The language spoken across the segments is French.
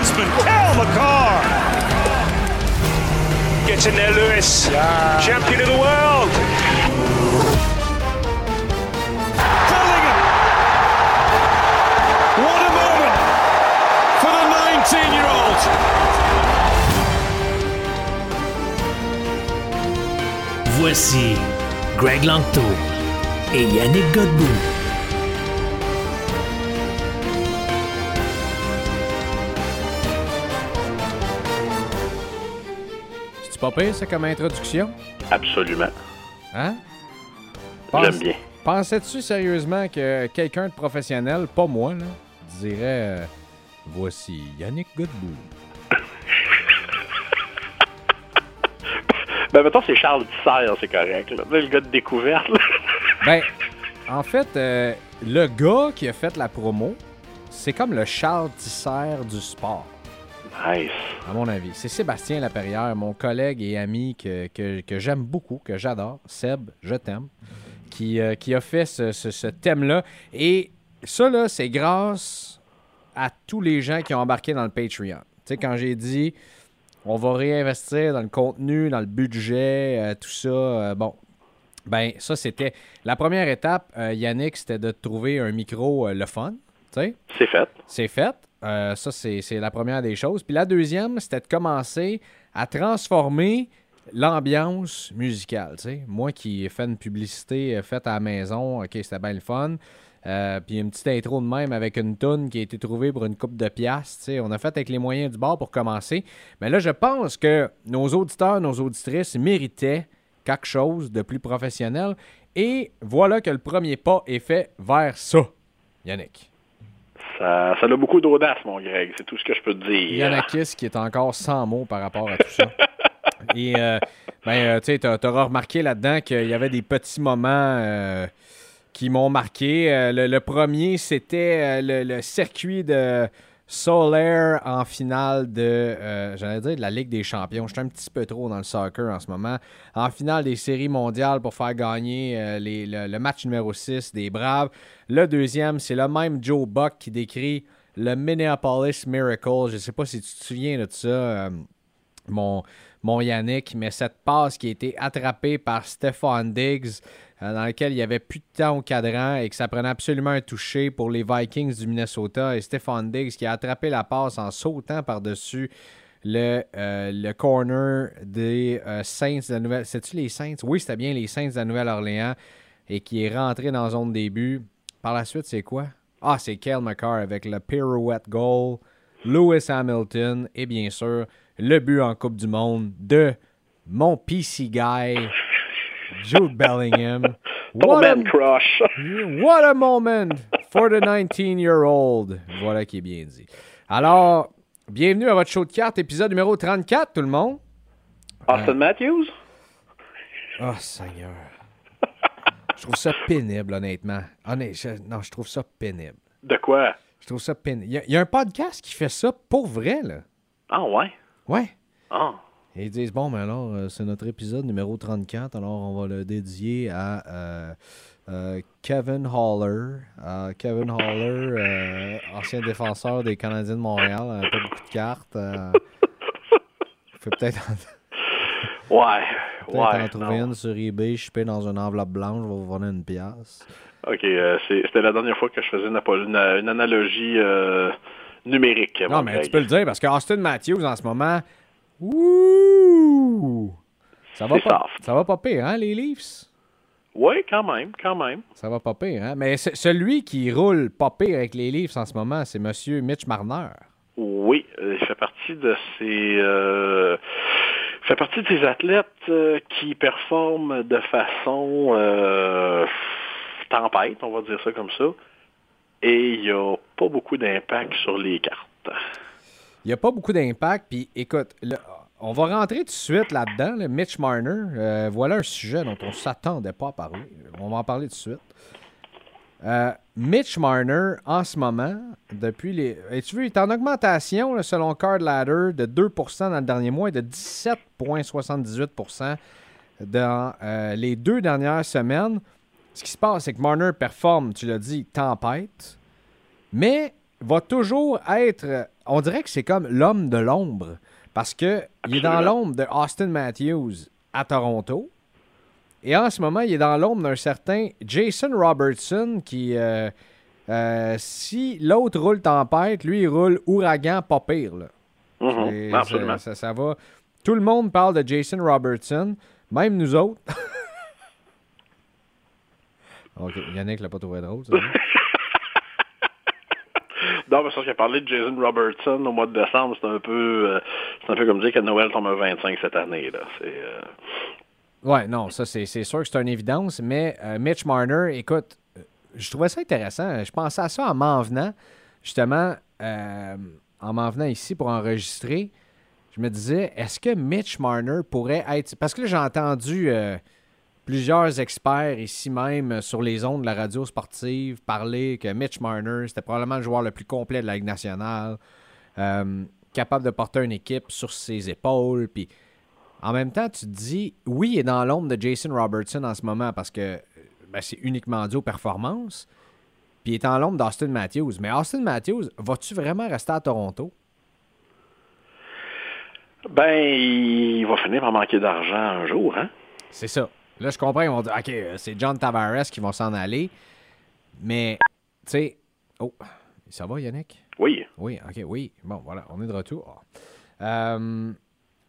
Defenseman Cal McCarr. Gets in there, Lewis. Champion of the world. Bellingham. What a moment for the 19-year-old. Voici Greg Langto et Yannick Godbout. C'est pas pire, ça, comme introduction? Absolument. Hein? J'aime bien. Pensais-tu sérieusement que quelqu'un de professionnel, pas moi, là, dirait euh, Voici Yannick Godbout. Ben, mettons, c'est Charles Tisser, c'est correct. Là. Le gars de découverte. là. Ben, en fait, euh, le gars qui a fait la promo, c'est comme le Charles Tisser du sport, À mon avis. C'est Sébastien Laperrière, mon collègue et ami que, que- j'aime beaucoup, que j'adore. Seb, je t'aime. Qui, euh, qui a fait ce, ce- thème-là. Et ça, là, c'est grâce à tous les gens qui ont embarqué dans le Patreon. Tu sais, quand j'ai dit on va réinvestir dans le contenu, dans le budget, euh, tout ça, euh, bon. Ben, ça, c'était la première étape, Yannick, c'était de trouver un micro le fun. C'est fait. c'est fait. Euh, ça, c'est la première des choses. Puis la deuxième, c'était de commencer à transformer l'ambiance musicale. Moi qui ai fait une publicité euh, faite à la maison, OK, c'était bien le fun. Euh, puis une petite intro de même avec une toune qui a été trouvée pour une coupe de piastres. On a fait avec les moyens du bord pour commencer. Mais là, je pense que nos auditeurs, nos auditrices méritaient quelque chose de plus professionnel. Et voilà que le premier pas est fait vers ça, Yannick. Ça, ça a beaucoup d'audace, mon Greg. C'est tout ce que je peux te dire. Yanakis qui est encore sans mots par rapport à tout ça. Et, euh, ben, euh, tu t'auras remarqué là-dedans qu'il y avait des petits moments euh, qui m'ont marqué. Euh, le, le premier, c'était le, le circuit de Solaire en finale de, euh, j'allais dire, de la Ligue des Champions. Je suis un petit peu trop dans le soccer en ce moment. En finale des séries mondiales pour faire gagner euh, le, match numéro 6 des Braves. Le deuxième, c'est le même Joe Buck qui décrit le Minneapolis Miracle. Je ne sais pas si tu te souviens de ça, euh, mon, mon Yannick, mais cette passe qui a été attrapée par Stephon Diggs, euh, dans laquelle il n'y avait plus de temps au cadran et que ça prenait absolument un toucher pour les Vikings du Minnesota. Et Stephon Diggs qui a attrapé la passe en sautant par-dessus le, euh, le corner des euh, Saints de la Nouvelle... C'est-tu les Saints? Oui, c'était bien les Saints de la Nouvelle-Orléans et qui est rentré dans la zone début. Par la suite, c'est quoi? Ah, c'est Kyle McCarr avec le pirouette goal, Lewis Hamilton et bien sûr le but en Coupe du Monde de mon PC guy, Jude Bellingham. What a, crush. what a moment for the 19-year-old. Voilà qui est bien dit. Alors, bienvenue à votre show de cartes, épisode numéro 34, tout le monde. Austin Matthews? Oh, Seigneur. Je trouve ça pénible, honnêtement. Non, je trouve ça pénible. De quoi? Je trouve ça pénible. Il y, a- il y a un podcast qui fait ça pour vrai, là. Ah, ouais? Ouais. Ah. Et ils disent, bon, mais alors, euh, c'est notre épisode numéro 34, alors on va le dédier à euh, euh, Kevin Haller. Euh, Kevin Haller, euh, ancien défenseur des Canadiens de Montréal, euh, pas beaucoup de cartes. euh, fait peut-être en, Ouais. peut-être Ouais. en trouver non. une sur eBay, chipée dans une enveloppe blanche, je vais vous vendre une pièce. OK, euh, c'est- c'était la dernière fois que je faisais une, une, une analogie euh, numérique. Non, mais tu peux le dire parce que Austin Matthews, en ce moment, ouh, ça va, pas, soft. ça va pas pire, hein, les Leafs? Oui, quand même, quand même. Ça va pas pire, hein? Mais ce- celui qui roule pas pire avec les Leafs en ce moment, c'est Monsieur Mitch Marner. Oui, euh, il fait partie de ces, euh, fait partie de ces athlètes euh, qui performent de façon euh, tempête, on va dire ça comme ça, et il n'y a pas beaucoup d'impact sur les cartes. Il n'y a pas beaucoup d'impact, puis écoute, on va rentrer tout de suite là-dedans, Mitch Marner. Euh, voilà un sujet dont on ne s'attendait pas à parler. On va en parler tout de suite. Euh, Mitch Marner, en ce moment, depuis les. tu vu, il est en augmentation, selon Card Ladder, de 2% dans le dernier mois et de 17,78% dans euh, les deux dernières semaines. Ce qui se passe, c'est que Marner performe, tu l'as dit, tempête, mais va toujours être. On dirait que c'est comme l'homme de l'ombre. Parce qu'il est dans l'ombre de Austin Matthews à Toronto. Et en ce moment, il est dans l'ombre d'un certain Jason Robertson qui, euh, euh, si l'autre roule tempête, lui, il roule ouragan pas pire. Mm-hmm. ça, va. Tout le monde parle de Jason Robertson, même nous autres. ok, Yannick l'a pas trouvé drôle, ça. Non, mais ça, j'ai parlé de Jason Robertson au mois de décembre, c'est un peu euh, c'est un peu comme dire que Noël tombe à 25 cette année. Là. Euh, Ouais, non, ça c'est, sûr que c'est une évidence, mais euh, Mitch Marner, écoute, je trouvais ça intéressant. Je pensais à ça en m'en venant, justement, en m'en venant ici pour enregistrer. Je me disais, est-ce que Mitch Marner pourrait être. Parce que là, j'ai entendu plusieurs experts ici même sur les ondes de la radio sportive parler que Mitch Marner, c'était probablement le joueur le plus complet de la Ligue nationale, euh, capable de porter une équipe sur ses épaules. Puis en même temps, tu te dis, oui, il est dans l'ombre de Jason Robertson en ce moment parce que ben, c'est uniquement dû aux performances. Puis il est en l'ombre d'Austin Matthews. Mais Austin Matthews, vas-tu vraiment rester à Toronto? Ben, il va finir par manquer d'argent un jour, hein? C'est ça. Là, je comprends, ils vont dire, OK, euh, c'est John Tavares qui vont s'en aller. Mais, tu sais, oh, ça va, Yannick? Oui. Oui, OK, oui. Bon, voilà, on est de retour. Euh,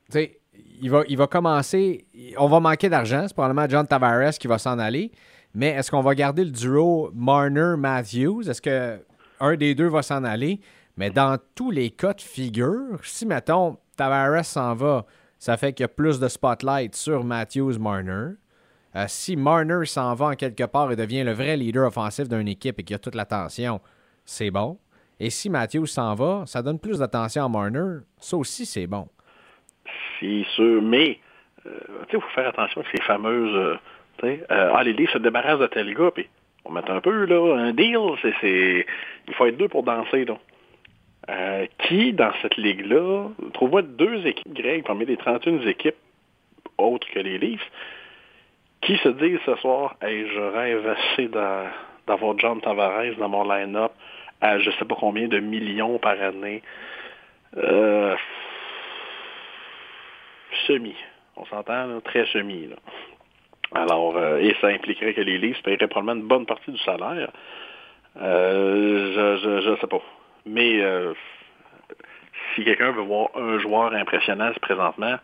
tu sais, il va, il va commencer, on va manquer d'argent. C'est probablement John Tavares qui va s'en aller. Mais est-ce qu'on va garder le duo Marner-Matthews? Est-ce que un des deux va s'en aller? Mais dans tous les cas de figure, si, mettons, Tavares s'en va, ça fait qu'il y a plus de spotlight sur Matthews-Marner. Euh, si Marner s'en va en quelque part et devient le vrai leader offensif d'une équipe et qu'il a toute l'attention, c'est bon. Et si Matthews s'en va, ça donne plus d'attention à Marner. Ça aussi, c'est bon. C'est sûr, mais euh, il faut faire attention à ces fameuses. Euh, euh, ah, les livres se débarrassent de tel gars, puis on met un peu, là, un deal. C'est, Il faut être deux pour danser, là. qui, dans cette ligue-là, trouve deux équipes grecques parmi les 31 équipes autres que les Leafs qui se disent ce soir, hey, je rêve assez d'avoir John Tavares dans mon line-up à je sais pas combien de millions par année. Euh, semi. On s'entend, très semi. Alors, euh, et ça impliquerait que les Leafs paieraient probablement une bonne partie du salaire. Euh, je, je, sais pas. Mais si quelqu'un veut voir un joueur impressionnant présentement,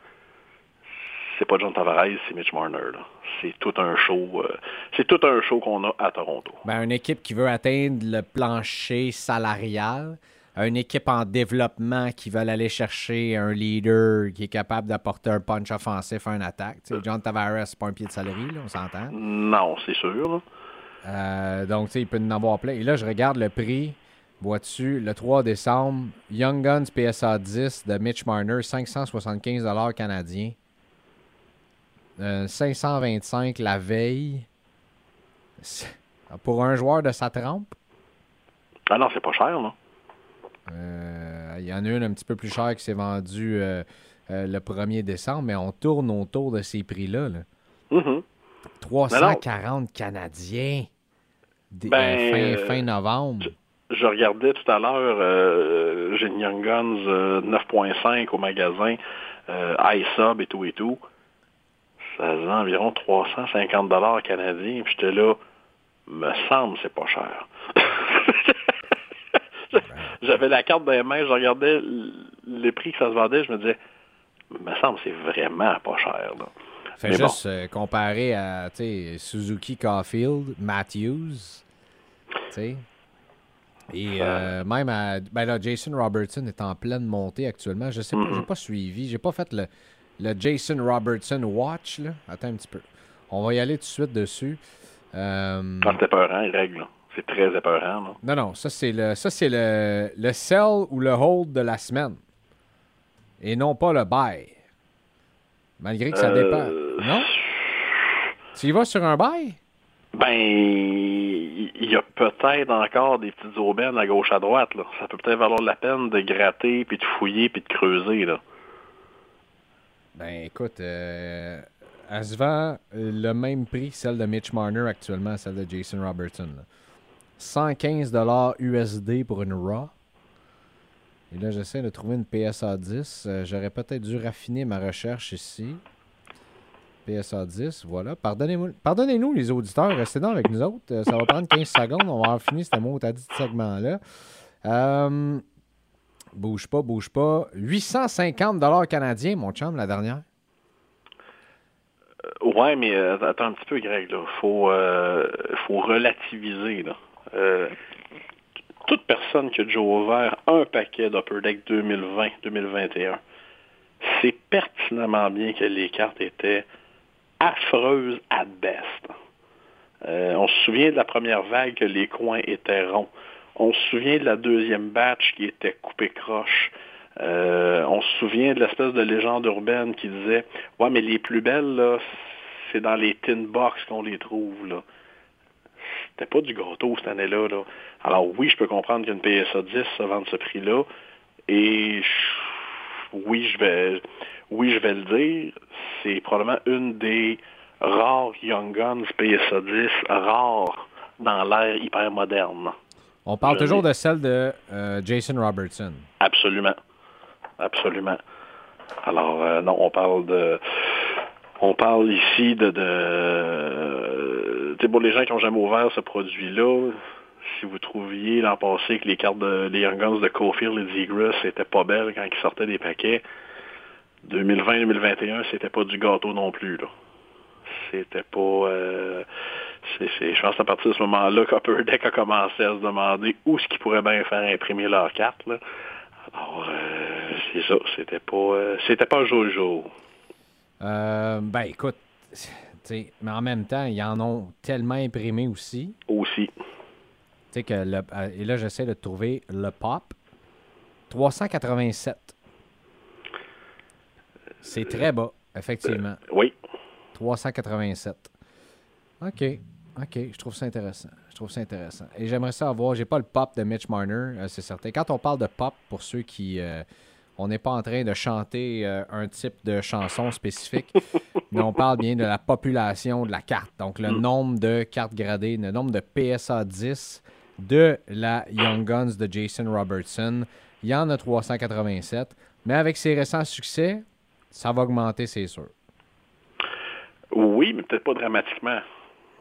c'est pas John Tavares, c'est Mitch Marner. C'est tout un show. Euh, c'est tout un show qu'on a à Toronto. Ben, une équipe qui veut atteindre le plancher salarial, une équipe en développement qui veut aller chercher un leader qui est capable d'apporter un punch offensif à une attaque. John Tavares, c'est pas un pied de salarié, on s'entend? Non, c'est sûr. Euh, donc, il peut en avoir plein. Et là, je regarde le prix. Vois-tu, le 3 décembre, Young Guns PSA 10 de Mitch Marner, 575 canadiens. 525 euh, la veille. Pour un joueur de sa trempe? Ah non, c'est pas cher, non? Euh, il y en a une un petit peu plus chère qui s'est vendue euh, le 1er décembre, mais on tourne autour de ces prix-là. 340 mm-hmm. Canadiens ben, fin, novembre. Je, regardais tout à l'heure, j'ai Young Guns 9.5 au magasin, iSub et tout et tout ça faisait environ 350 dollars canadiens. Puis j'étais là, me semble c'est pas cher. J'avais la carte dans les mains, je regardais les prix que ça se vendait, je me disais, me semble c'est vraiment pas cher. Là. Fait juste euh, comparé à Suzuki Caulfield, Matthews. Et euh, même à. Ben là, Jason Robertson est en pleine montée actuellement. Je sais pas, j'ai pas suivi. J'ai pas fait le, le Jason Robertson Watch. Là. Attends un petit peu. On va y aller tout de suite dessus. Euh, c'est épeurant, il règle. là. C'est très épeurant. là. Non, non, ça c'est le ça c'est le, le sell ou le hold de la semaine. Et non pas le buy. Malgré que ça Euh, dépend. Non? Tu y vas sur un buy? Ben, il il y a peut-être encore des petites aubaines à gauche à droite. Là. Ça peut peut-être valoir la peine de gratter, puis de fouiller, puis de creuser. Là. Ben écoute, euh, elle se vend le même prix que celle de Mitch Marner actuellement, celle de Jason Robertson. là. 115 USD pour une Raw. Et là, j'essaie de trouver une PSA 10. Euh, J'aurais peut-être dû raffiner ma recherche ici. PSA 10, voilà. Pardonnez-nous, les auditeurs. Restez là avec nous autres. Euh, ça va prendre 15 secondes. On va en finir ce mot à dit segment-là. Euh, bouge pas, bouge pas. 850 canadiens, mon chum, la dernière. Ouais, mais euh, attends un petit peu, Greg. Faut, euh, faut relativiser. Euh, toute personne qui a déjà ouvert un paquet d'Upper Deck 2020-2021 sait pertinemment bien que les cartes étaient affreuses à best. Euh, on se souvient de la première vague que les coins étaient ronds. On se souvient de la deuxième batch qui était coupé croche. Euh, on se souvient de l'espèce de légende urbaine qui disait Ouais, mais les plus belles, là, c'est dans les tin box qu'on les trouve. Là. C'était pas du gâteau cette année-là. Là. Alors oui, je peux comprendre qu'une PSA 10 se vende ce prix-là. Et oui, je vais oui, je vais le dire, c'est probablement une des rares Young Guns PSA 10 rares dans l'ère hyper moderne. On parle toujours de celle de euh, Jason Robertson. Absolument. Absolument. Alors, euh, non, on parle de. On parle ici de. de tu sais, pour les gens qui n'ont jamais ouvert ce produit-là, si vous trouviez l'an passé que les cartes de les Young Guns de Cofield et Zegras c'était pas belles quand ils sortaient des paquets, 2020-2021, c'était pas du gâteau non plus, là. C'était pas. euh, c'est, je pense à partir de ce moment-là qu'Upper Deck a commencé à se demander où est-ce qu'ils pourraient bien faire imprimer leurs cartes. Là. Alors, euh, c'est ça. C'était pas, euh, c'était pas Jojo. Euh, ben écoute, mais en même temps, ils en ont tellement imprimé aussi. Aussi. Tu sais que le- euh, et là, j'essaie de trouver le pop. 387. C'est très bas, effectivement. Oui. 387. OK. OK. Je trouve ça intéressant. Je trouve ça intéressant. Et j'aimerais ça avoir. J'ai pas le pop de Mitch Marner, euh, c'est certain. Quand on parle de pop, pour ceux qui. euh, on n'est pas en train de chanter euh, un type de chanson spécifique, mais on parle bien de la population de la carte. Donc, le nombre de cartes gradées, le nombre de PSA 10 de la Young Guns de Jason Robertson. Il y en a 387. Mais avec ses récents succès, ça va augmenter, c'est sûr. Oui, mais peut-être pas dramatiquement.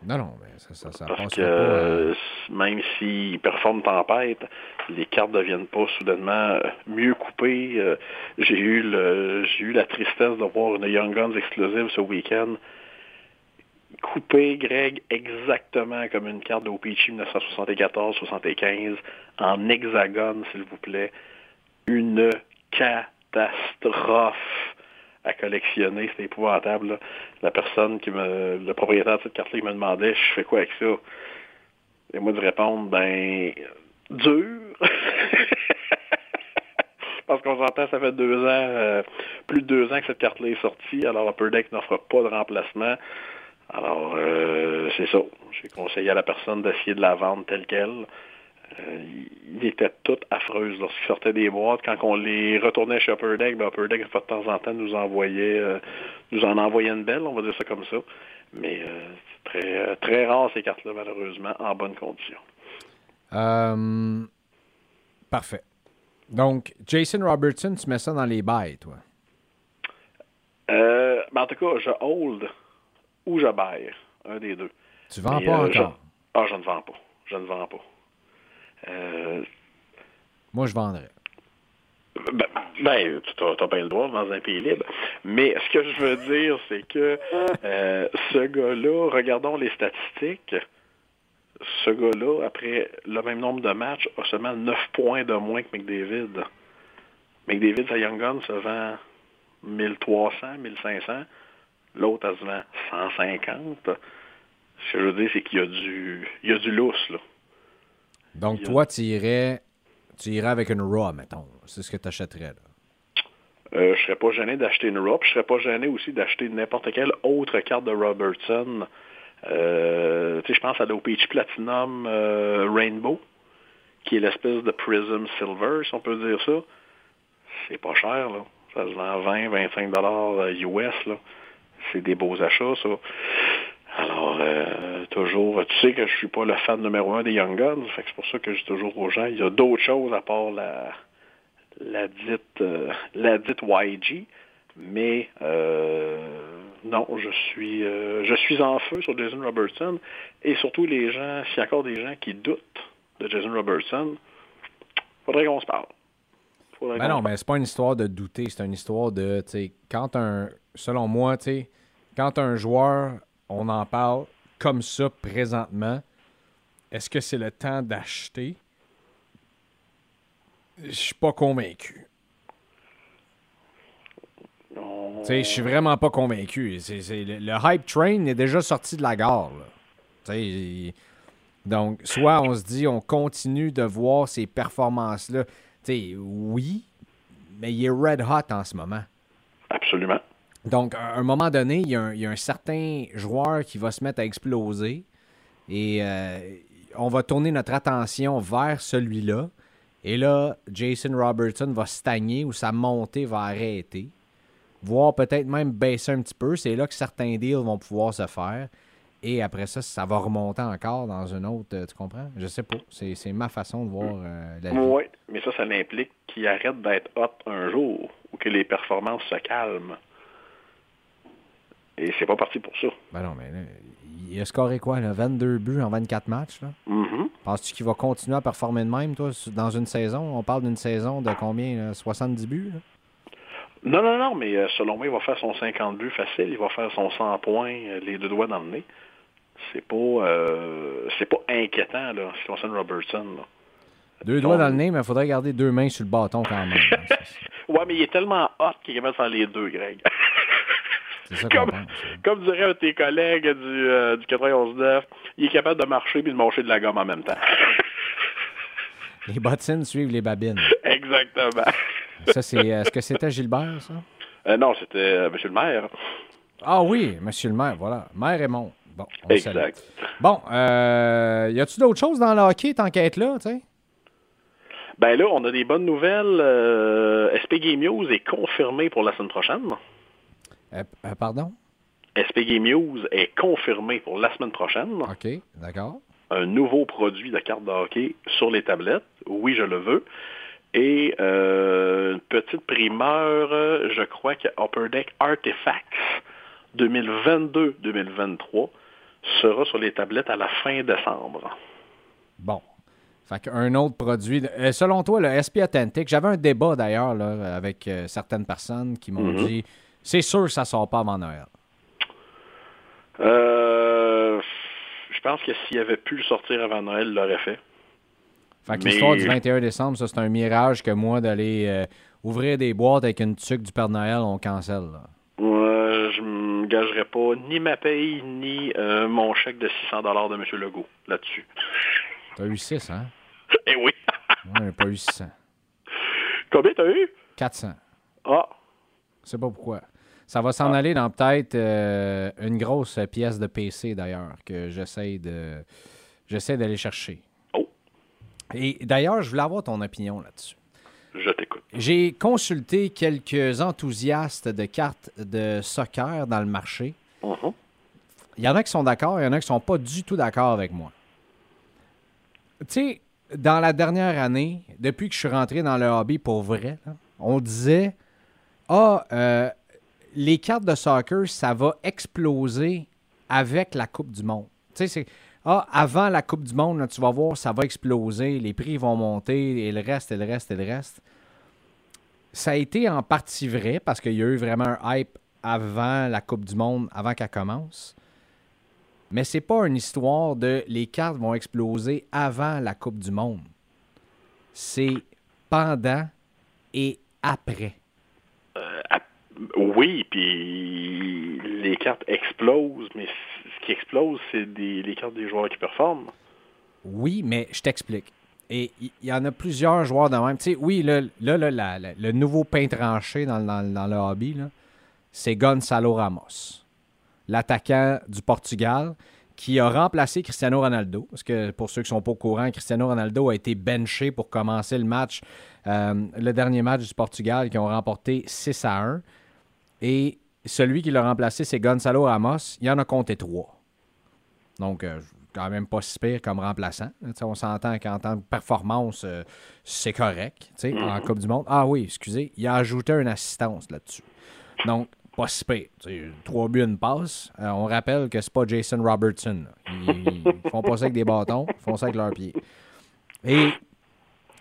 Non, non, mais ça, ça, ça Parce que pas. euh, même s'ils performent tempête, les cartes ne deviennent pas soudainement euh, mieux coupées. Euh, j'ai eu le j'ai eu la tristesse de voir une Young Guns exclusive ce week-end. Coupée, Greg, exactement comme une carte d'OPC 1974-75, en hexagone, s'il vous plaît. Une catastrophe à collectionner. C'était épouvantable. La personne qui me. Le propriétaire de cette carte-là, me demandait je fais quoi avec ça? Et moi de répondre, ben dur. Parce qu'on s'entend, ça fait deux ans, euh, plus de deux ans que cette carte-là est sortie, alors Upper Deck n'offre pas de remplacement. Alors, euh, c'est ça. J'ai conseillé à la personne d'essayer de la vendre telle qu'elle. Euh, il était tout affreuse lorsqu'il sortait des boîtes. Quand on les retournait chez Upper Deck, ben Upper Deck, de temps en temps, nous envoyait, euh, nous en envoyait une belle, on va dire ça comme ça. Mais euh, c'est très, très rare ces cartes-là, malheureusement, en bonne condition. euh, parfait. Donc, Jason Robertson, tu mets ça dans les bails, toi? Euh, ben, en tout cas, je hold ou je baille. Un des deux. Tu vends Mais, pas euh, je- encore. Ah, je ne vends pas. Je ne vends pas. Euh, Moi, je vendrais. Ben, ben, tu as, bien le droit dans un pays libre. Mais ce que je veux dire, c'est que euh, ce gars-là, regardons les statistiques, ce gars-là, après le même nombre de matchs, a seulement 9 points de moins que McDavid. McDavid, sa Young Gun, se vend 1300, 1500. L'autre, elle se vend 150. Ce que je veux dire, c'est qu'il y a du, il y a du lousse, là. Donc, toi, tu irais, tu irais avec une Raw, mettons. C'est ce que tu achèterais. Là. Euh, je serais pas gêné d'acheter une Raw, je serais pas gêné aussi d'acheter n'importe quelle autre carte de Robertson. Euh, je pense à l'OPH Platinum euh, Rainbow, qui est l'espèce de Prism Silver, si on peut dire ça. C'est pas cher, là. Ça se vend 20, 25 dollars US, là. C'est des beaux achats, ça. Alors, euh, toujours, tu sais que je suis pas le fan numéro un des Young Guns, fait que c'est pour ça que je dis toujours aux gens, il y a d'autres choses à part la, la dite, euh, la dite YG, mais euh, non, je suis, euh, je suis en feu sur Jason Robertson et surtout les gens, s'il y a encore des gens qui doutent de Jason Robertson, faudrait qu'on se parle. Faudrait Ben non, mais c'est pas une histoire de douter, c'est une histoire de, tu sais, quand un, selon moi, tu sais, quand un joueur, on en parle comme ça présentement, est-ce que c'est le temps d'acheter? Je suis pas convaincu. Je suis vraiment pas convaincu. Le, hype train est déjà sorti de la gare. il- donc, soit on se dit, on continue de voir ces performances-là. Oui, mais il est red hot en ce moment. Absolument. Donc, à un moment donné, il y, a un, certain joueur qui va se mettre à exploser et euh, on va tourner notre attention vers celui-là. Et là, Jason Robertson va stagner ou sa montée va arrêter, voire peut-être même baisser un petit peu. C'est là que certains deals vont pouvoir se faire. Et après ça, ça va remonter encore dans une autre. euh, Tu comprends? Je sais pas. C'est c'est ma façon de voir euh, la vie. Oui, mais ça, ça implique qu'il arrête d'être hot un jour ou que les performances se calment. Et c'est pas parti pour ça. Ben non, mais là, il a scoré quoi, là? 22 buts en 24 matchs, là? Mhm. Penses-tu qu'il va continuer à performer de même, toi, dans une saison? On parle d'une saison de combien? là? 70 buts? là? Non, non, non, mais euh, selon moi, il va faire son 50 buts facile, il va faire son 100 points, euh, les deux doigts dans le nez. C'est pas, euh, c'est pas inquiétant, là, ce qui concerne Robertson. là. Deux doigts dans le nez, mais il faudrait garder deux mains sur le bâton quand même. hein. Ouais, mais il est tellement hot qu'il est capable de faire les deux, Greg. Comme, comme dirait un de tes collègues du, euh, du 91-9, il est capable de marcher puis de manger de la gomme en même temps. Les bottines suivent les babines. Exactement. Ça, c'est. Est-ce que c'était Gilbert, ça? Euh, non, c'était euh, Monsieur le maire. Ah oui, monsieur le maire, voilà. Maire Raymond. Bon, on. Exact. Bon, euh, y a-tu d'autres choses dans le hockey tant qu'à être là, tu sais? Ben là, on a des bonnes nouvelles. Euh, SP Game News est confirmé pour la semaine prochaine. Euh, euh, pardon? SP Game News est confirmé pour la semaine prochaine. OK, d'accord. Un nouveau produit de carte de hockey sur les tablettes. Oui, je le veux. Et euh, une petite primeur, euh, je crois que Upper Deck Artifacts 2022-2023 sera sur les tablettes à la fin décembre. Bon. Fait qu'un autre produit. de- euh, selon toi, le SP Authentic, j'avais un débat d'ailleurs avec euh, certaines personnes qui m'ont Mhm. dit c'est sûr que ça sort pas avant Noël. Euh, je pense que s'il avait pu le sortir avant Noël, il l'aurait fait. Fait que Mais- l'histoire du 21 décembre, ça, c'est un mirage que moi, d'aller euh, ouvrir des boîtes avec une tuque du Père Noël, on cancelle. là. Euh, je me gagerais pas ni ma paye ni euh, mon chèque de 600 dollars de M. Legault là-dessus. T'as eu 6, hein? Eh oui. Moi, j'ai pas eu 600. Combien t'as eu? 400. Ah, Je sais pas pourquoi. Ça va s'en aller dans peut-être euh, une grosse pièce de PC, d'ailleurs, que j'essaie de j'essaie d'aller chercher. Oh. Et d'ailleurs, je voulais avoir ton opinion là-dessus. je t'écoute. J'ai consulté quelques enthousiastes de cartes de soccer dans le marché. Mhm. Il y en a qui sont d'accord, il y en a qui sont pas du tout d'accord avec moi. Tu sais, dans la dernière année, depuis que je suis rentré dans le hobby pour vrai, là, on disait Ah, euh, les cartes de soccer, ça va exploser avec la Coupe du Monde. Tu sais, c'est Ah, avant la Coupe du Monde, tu vas voir, ça va exploser, les prix vont monter, et le reste, et le reste, et le reste. Ça a été en partie vrai parce qu'il y a eu vraiment un hype avant la Coupe du Monde, avant qu'elle commence. Mais c'est pas une histoire de les cartes vont exploser avant la Coupe du Monde. C'est pendant et après. Oui, puis les cartes explosent, mais ce qui explose, c'est les cartes des joueurs qui performent. Oui, mais je t'explique. Et il y, en a plusieurs joueurs de même. Tu sais, oui, là, là, le nouveau pain tranché dans, dans, le hobby, c'est Gonzalo Ramos, l'attaquant du Portugal qui a remplacé Cristiano Ronaldo. Parce que pour ceux qui ne sont pas au courant, Cristiano Ronaldo a été benché pour commencer le match, euh, le dernier match du Portugal, qui ont remporté 6 à 1. Et celui qui l'a remplacé, c'est Gonzalo Ramos. Il en a compté 3. Donc, euh, quand même pas si pire comme remplaçant. on s'entend qu'en tant que performance, euh, c'est correct en mm-hmm. Coupe du Monde. Ah oui, excusez, il a ajouté une assistance là-dessus. Donc, pas si pire. trois buts, une passe. Euh, on rappelle que c'est pas Jason Robertson. Ils, font pas ça avec des bâtons, ils font ça avec leurs pieds. Et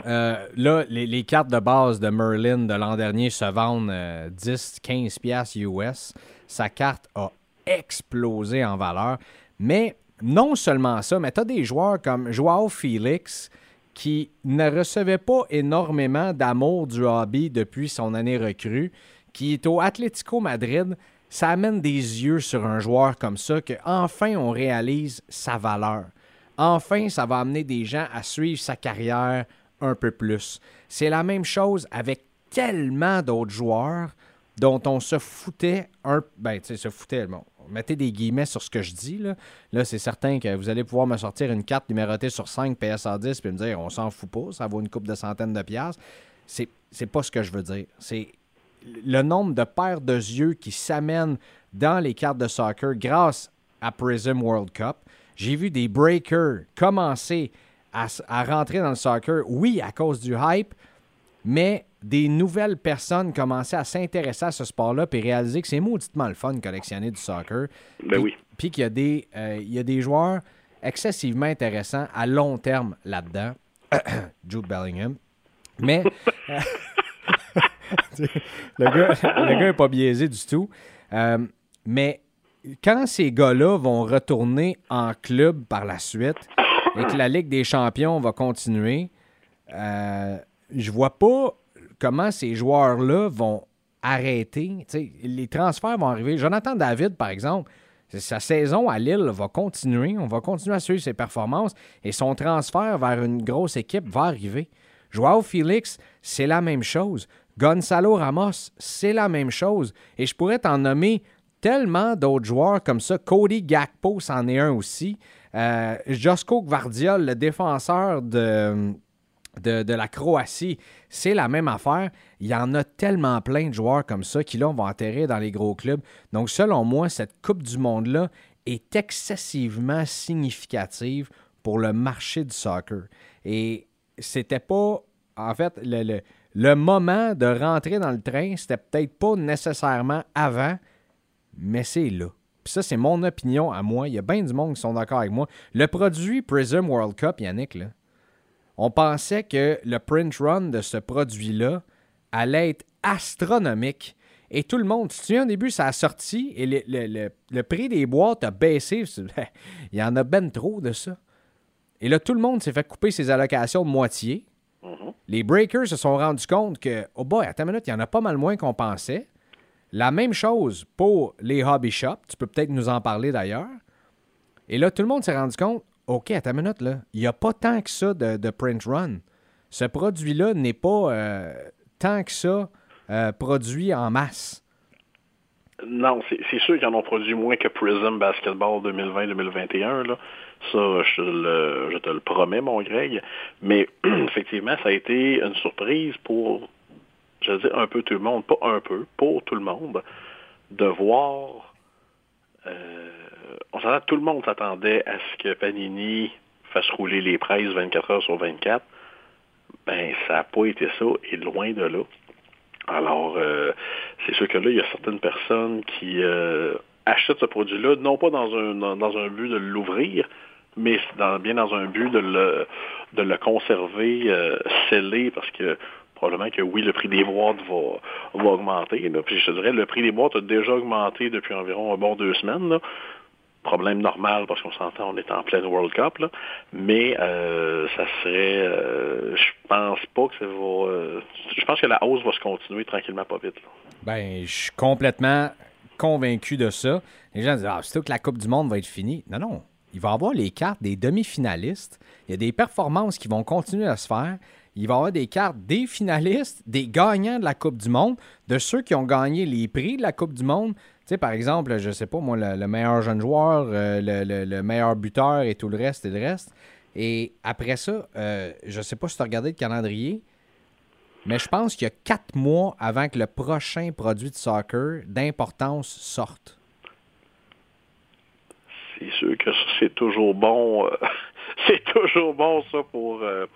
euh, là, les, cartes de base de Merlin de l'an dernier se vendent 10-15 piastres US. Sa carte a explosé en valeur. Mais non seulement ça, mais tu as des joueurs comme Joao Félix qui ne recevait pas énormément d'amour du hobby depuis son année recrue, qui est au Atlético Madrid. Ça amène des yeux sur un joueur comme ça que enfin on réalise sa valeur. Enfin, ça va amener des gens à suivre sa carrière un peu plus. C'est la même chose avec tellement d'autres joueurs dont on se foutait un ben tu sais se foutait bon, mettez des guillemets sur ce que je dis. Là, là c'est certain que vous allez pouvoir me sortir une carte numérotée sur 5 PSA 10 puis me dire on s'en fout pas, ça vaut une coupe de centaines de piastres. C'est, c'est pas ce que je veux dire. C'est le nombre de paires de yeux qui s'amènent dans les cartes de soccer grâce à Prism World Cup. J'ai vu des breakers commencer à, à rentrer dans le soccer, oui, à cause du hype, mais des nouvelles personnes commençaient à s'intéresser à ce sport-là et réaliser que c'est mauditement le fun de collectionner du soccer. Ben oui. Puis qu'il y, a des, euh, il y a des joueurs excessivement intéressants à long terme là-dedans. Jude Bellingham. Mais euh, le gars n'est pas biaisé du tout. Euh, mais quand ces gars-là vont retourner en club par la suite et que la Ligue des champions va continuer, je vois pas comment ces joueurs-là vont arrêter. les transferts vont arriver. Jonathan David, par exemple, sa saison à Lille va continuer. On va continuer à suivre ses performances et son transfert vers une grosse équipe va arriver. Joao Félix, c'est la même chose. Gonzalo Ramos, c'est la même chose. Et je pourrais t'en nommer tellement d'autres joueurs comme ça. Cody Gakpo, c'en est un aussi. Euh, Josko Gvardiol, le défenseur de, la Croatie, c'est la même affaire. Il y en a tellement plein de joueurs comme ça qui, là, vont atterrir dans les gros clubs. Donc, selon moi, cette Coupe du Monde-là est excessivement significative pour le marché du soccer. Et c'était pas, en fait, le, le, moment de rentrer dans le train, c'était peut-être pas nécessairement avant, mais c'est là. Puis ça, c'est mon opinion à moi. Il y a bien du monde qui sont d'accord avec moi. Le produit Prism World Cup, Yannick, là, on pensait que le print run de ce produit-là allait être astronomique. Et tout le monde, tu te souviens, au début, ça a sorti et le, prix des boîtes a baissé. Il y en a ben trop de ça. Et là, tout le monde s'est fait couper ses allocations de moitié. Mm-hmm. Les breakers se sont rendus compte que, oh boy, attends une minute, il y en a pas mal moins qu'on pensait. La même chose pour les hobby shops. Tu peux peut-être nous en parler d'ailleurs. Et là, tout le monde s'est rendu compte, OK, à ta minute, là. Il n'y a pas tant que ça de, print run. Ce produit-là n'est pas euh, tant que ça euh, produit en masse. Non, c'est sûr qu'ils en ont produit moins que Prism Basketball 2020-2021. Ça, je, te le promets, mon Greg. Mais effectivement, ça a été une surprise pour, je veux dire, un peu tout le monde, pas un peu, pour tout le monde, de voir euh, on s'entend, tout le monde s'attendait à ce que Panini fasse rouler les prises 24 heures sur 24. Ben, ça n'a pas été ça, et loin de là. Alors, euh, c'est sûr que là, il y a certaines personnes qui euh, achètent ce produit-là, non pas dans un, dans, un but de l'ouvrir, mais bien dans un but de le, de le conserver euh, scellé, parce que probablement que oui, le prix des boîtes va, augmenter. Je dirais, le prix des boîtes a déjà augmenté depuis environ un bon deux semaines problème normal parce qu'on s'entend, on est en pleine World Cup, là. mais euh, ça serait, euh, je pense pas que ça va, euh, je pense que la hausse va se continuer tranquillement pas vite. Ben, je suis complètement convaincu de ça. Les gens disent Ah, c'est que la Coupe du Monde va être finie. Non, non. Il va y avoir les cartes des demi-finalistes. Il y a des performances qui vont continuer à se faire. Il va y avoir des cartes des finalistes, des gagnants de la Coupe du Monde, de ceux qui ont gagné les prix de la Coupe du Monde. Tu sais, par exemple, je sais pas, moi, le, meilleur jeune joueur, euh, le, meilleur buteur et tout le reste et le reste. Et après ça, euh, je sais pas si tu as regardé le calendrier, mais je pense qu'il y a quatre mois avant que le prochain produit de soccer d'importance sorte. C'est sûr que c'est toujours bon. Euh, c'est toujours bon, ça, pour euh,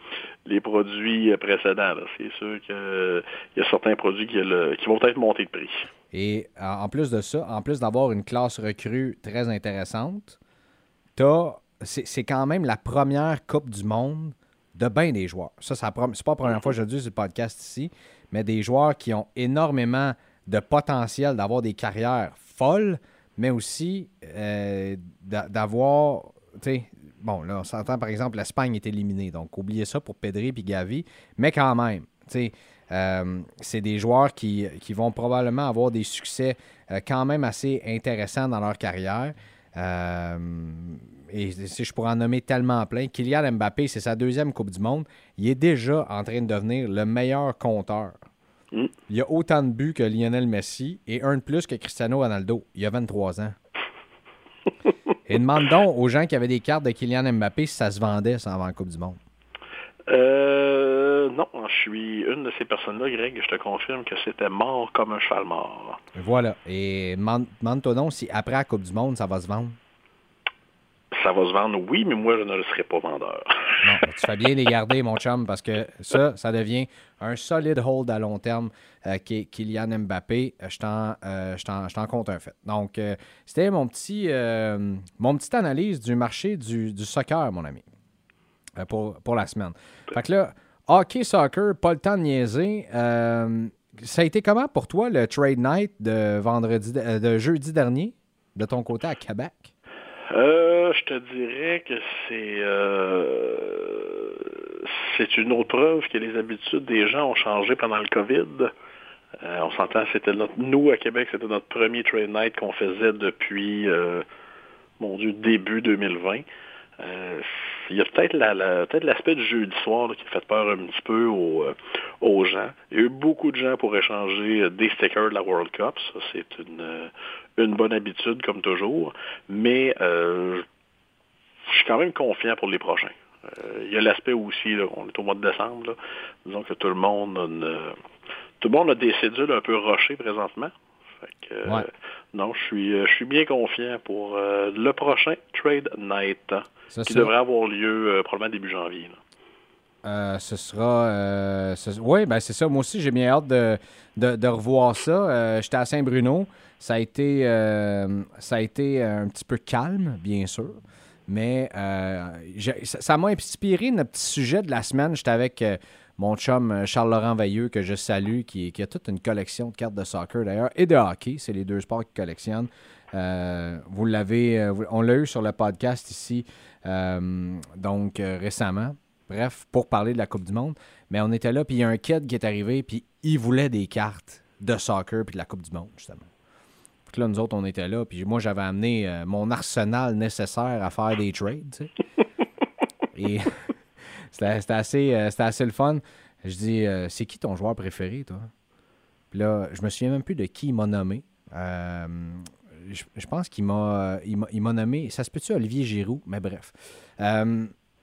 les produits précédents. C'est sûr qu'il y a certains produits qui, vont peut-être monter de prix. Et en plus de ça, en plus d'avoir une classe recrue très intéressante, c'est quand même la première Coupe du Monde de bien des joueurs. Ça, c'est pas la première fois que je le dis sur le podcast ici, mais des joueurs qui ont énormément de potentiel d'avoir des carrières folles, mais aussi euh, d'avoir. Bon, là, on s'entend par exemple, l'Espagne est éliminée, donc oubliez ça pour Pedri et Gavi, mais quand même, euh, c'est des joueurs qui, vont probablement avoir des succès euh, quand même assez intéressants dans leur carrière. Euh, et si je pourrais en nommer tellement plein, Kylian Mbappé, c'est sa deuxième Coupe du Monde. Il est déjà en train de devenir le meilleur compteur. Mm. Il a autant de buts que Lionel Messi et un de plus que Cristiano Ronaldo. Il a 23 ans. et demande donc aux gens qui avaient des cartes de Kylian Mbappé si ça se vendait ça avant la Coupe du Monde. Euh, non, je suis une de ces personnes-là, Greg. Je te confirme que c'était mort comme un cheval mort. Voilà. Et demande-toi donc si après la Coupe du Monde, ça va se vendre. Ça va se vendre, oui, mais moi, je ne le serai pas vendeur. non, tu fais bien les garder, mon chum, parce que ça, ça devient un solide hold à long terme euh, qui Kylian Mbappé. Euh, je t'en compte un fait. Donc, euh, c'était mon petit mon petite analyse du marché du, du soccer, mon ami, pour, pour la semaine. Fait que là, hockey, soccer, pas le temps de niaiser. ça a été comment pour toi le trade night de vendredi, de jeudi dernier, de ton côté à Québec? Euh, je te dirais que c'est euh, c'est une autre preuve que les habitudes des gens ont changé pendant le COVID. Euh, on s'entend, c'était notre nous à Québec, c'était notre premier trade night qu'on faisait depuis mon Dieu début 2020. il y a peut-être la, peut-être l'aspect du jeudi soir qui fait peur un petit peu aux, aux gens. Il y a eu beaucoup de gens pour échanger des stickers de la World Cup. Ça, c'est une, une bonne habitude, comme toujours. Mais euh, je suis quand même confiant pour les prochains. Euh, il y a l'aspect aussi, on est au mois de décembre, disons que tout le monde a tout le monde a des cédules un peu rochées présentement. non, je suis, je suis bien confiant pour le prochain Trade Night qui devrait avoir lieu probablement début janvier. Ce sera. oui, ben c'est ça. Moi aussi, j'ai bien hâte de, de revoir ça. J'étais à Saint-Bruno. Ça a été, euh, ça a été un petit peu calme, bien sûr. Mais euh, ça m'a inspiré notre petit sujet de la semaine. J'étais avec euh, mon chum Charles-Laurent Veilleux, que je salue, qui, a toute une collection de cartes de soccer d'ailleurs, et de hockey. C'est les deux sports qu'il collectionne. vous l'avez, on l'a eu sur le podcast ici, donc récemment. Bref, pour parler de la Coupe du Monde. Mais on était là, puis il y a un kid qui est arrivé, puis il voulait des cartes de soccer puis de la Coupe du Monde, justement là, nous autres, on était là. Puis moi, j'avais amené euh, mon arsenal nécessaire à faire des trades. Tu sais. Et c'était assez, euh, assez le fun. Je dis, euh, c'est qui ton joueur préféré, toi? Puis là, je me souviens même plus de qui il m'a nommé. je, pense qu'il m'a, il m'a, nommé. Ça se peut-tu Olivier Giroud? Mais bref.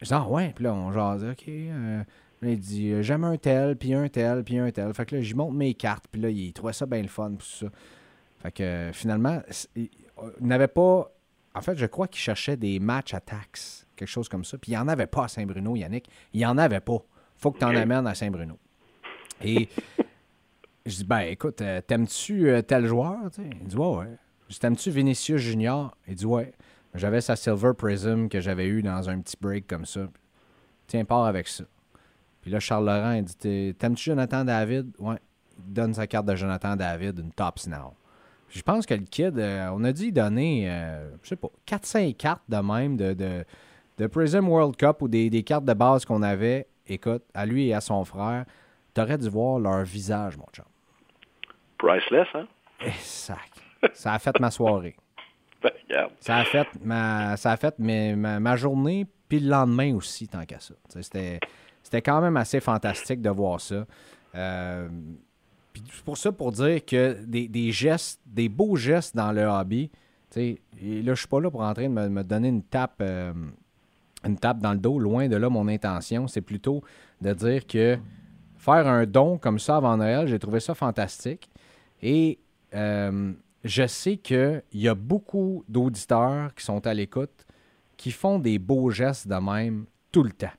Je dis, ah ouais. Puis là, on genre, OK. il dit, j'aime un tel, puis un tel, puis un tel. Fait que là, j'y montre mes cartes. Puis là, il trouvait ça bien le fun. Puis ça. Fait que finalement, il n'avait pas. En fait, je crois qu'il cherchait des matchs à taxes, quelque chose comme ça. Puis il n'y en avait pas à Saint-Bruno, Yannick. Il n'y en avait pas. faut que tu en amènes à Saint-Bruno. Et je dis, ben écoute, euh, t'aimes-tu euh, tel joueur? Il dit, ouais, ouais. Je dis, t'aimes-tu Vinicius Junior? Il dit, ouais. J'avais sa Silver Prism que j'avais eu dans un petit break comme ça. Tiens, pars avec ça. Puis là, Charles Laurent, il dit, t'aimes-tu Jonathan David? Ouais. Il donne sa carte de Jonathan David, une Tops Now. Je pense que le kid, euh, on a dit donner, euh, je sais pas, 4-5 cartes de même de, de, de, Prism World Cup ou des, cartes de base qu'on avait. Écoute, à lui et à son frère, tu aurais dû voir leur visage, mon chum. Priceless, hein? Sac. Ça a fait ma soirée. Ben. Ça a fait ma, ça a fait ma, journée, puis le lendemain aussi, tant qu'à ça. C'était, c'était quand même assez fantastique de voir ça. Euh, puis c'est pour ça, pour dire que des, des gestes, des beaux gestes dans le hobby, et là, je suis pas là pour en train de me, me donner une tape, euh, une tape dans le dos. Loin de là, mon intention, c'est plutôt de dire que faire un don comme ça avant Noël, j'ai trouvé ça fantastique. Et euh, je sais qu'il y a beaucoup d'auditeurs qui sont à l'écoute qui font des beaux gestes de même tout le temps.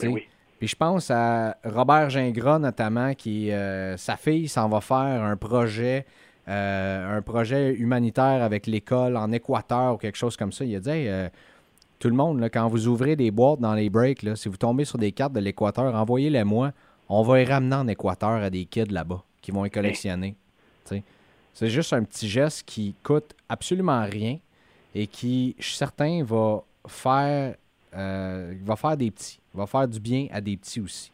Ben oui. Puis je pense à Robert Gingras notamment, qui euh, sa fille s'en va faire un projet, euh, un projet humanitaire avec l'école en Équateur ou quelque chose comme ça. Il a dit Hey, euh, tout le monde, là, quand vous ouvrez des boîtes dans les breaks, là, si vous tombez sur des cartes de l'Équateur, envoyez-les moi. On va les ramener en Équateur à des kids là-bas qui vont les collectionner. Tu sais. C'est juste un petit geste qui coûte absolument rien et qui, je suis certain, va faire, euh, faire des petits, va faire du bien à des petits aussi.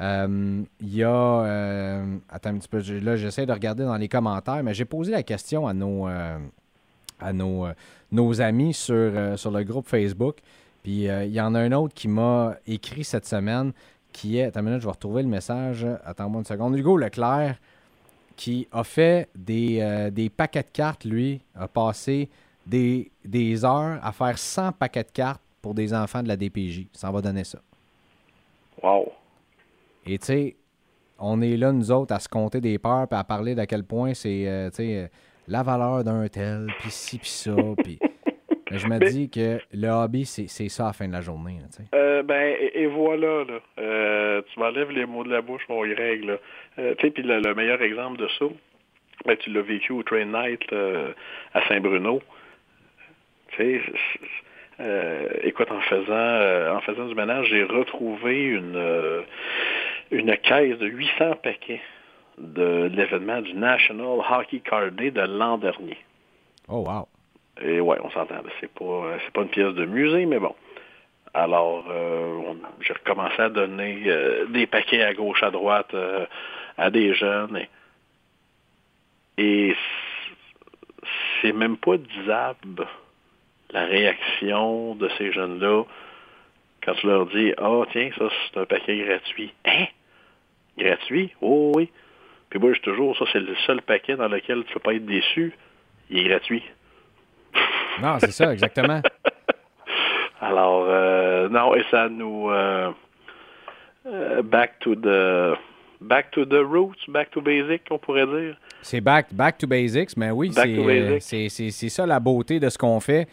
Euh, Il y a. euh, attends un petit peu, là, j'essaie de regarder dans les commentaires, mais j'ai posé la question à nos, à nos, nos amis sur, sur le groupe Facebook. Puis il y en a un autre qui m'a écrit cette semaine qui est. Attends une minute, je vais retrouver le message. Attends-moi une seconde. Hugo Leclerc, qui a fait des, euh, des paquets de cartes, lui, a passé des, des heures à faire 100 paquets de cartes pour des enfants de la DPJ. Ça en va donner ça. Wow. Et tu sais, on est là, nous autres, à se compter des peurs puis à parler d'à quel point c'est, euh, tu sais, euh, la valeur d'un tel, puis ci, puis ça, puis... Mais je me Mais- dis que le hobby, c'est c'est ça à la fin de la journée, là. Euh, ben, et, et voilà, là. Euh, tu m'enlèves les mots de la bouche, mon Greg, là. Euh, puis le, le meilleur exemple de ça, ben, tu l'as vécu au Train Night euh, à Saint-Bruno. Écoute, en faisant, en faisant du ménage, j'ai retrouvé une, une caisse de 800 paquets de, l'événement du National Hockey Card Day de l'an dernier. Oh, wow. Et ouais, on s'entend. C'est pas, euh, c'est pas une pièce de musée, mais bon. Alors, euh, j'ai recommencé à donner euh, des paquets à gauche, à droite, euh, à des jeunes. Et, c'est même pas disable la réaction de ces jeunes-là quand tu leur dis Ah, tiens, ça, c'est un paquet gratuit. Hein? Gratuit? Oh, oui. Puis moi, je toujours, ça, c'est le seul paquet dans lequel tu peux pas être déçu. Il est gratuit. Non, c'est ça, exactement. Alors, euh, non, et ça nous... euh, euh, back to the... Back to the roots, back to basic, on pourrait dire. C'est back, back to basics, mais oui, c'est, ça la beauté de ce qu'on fait.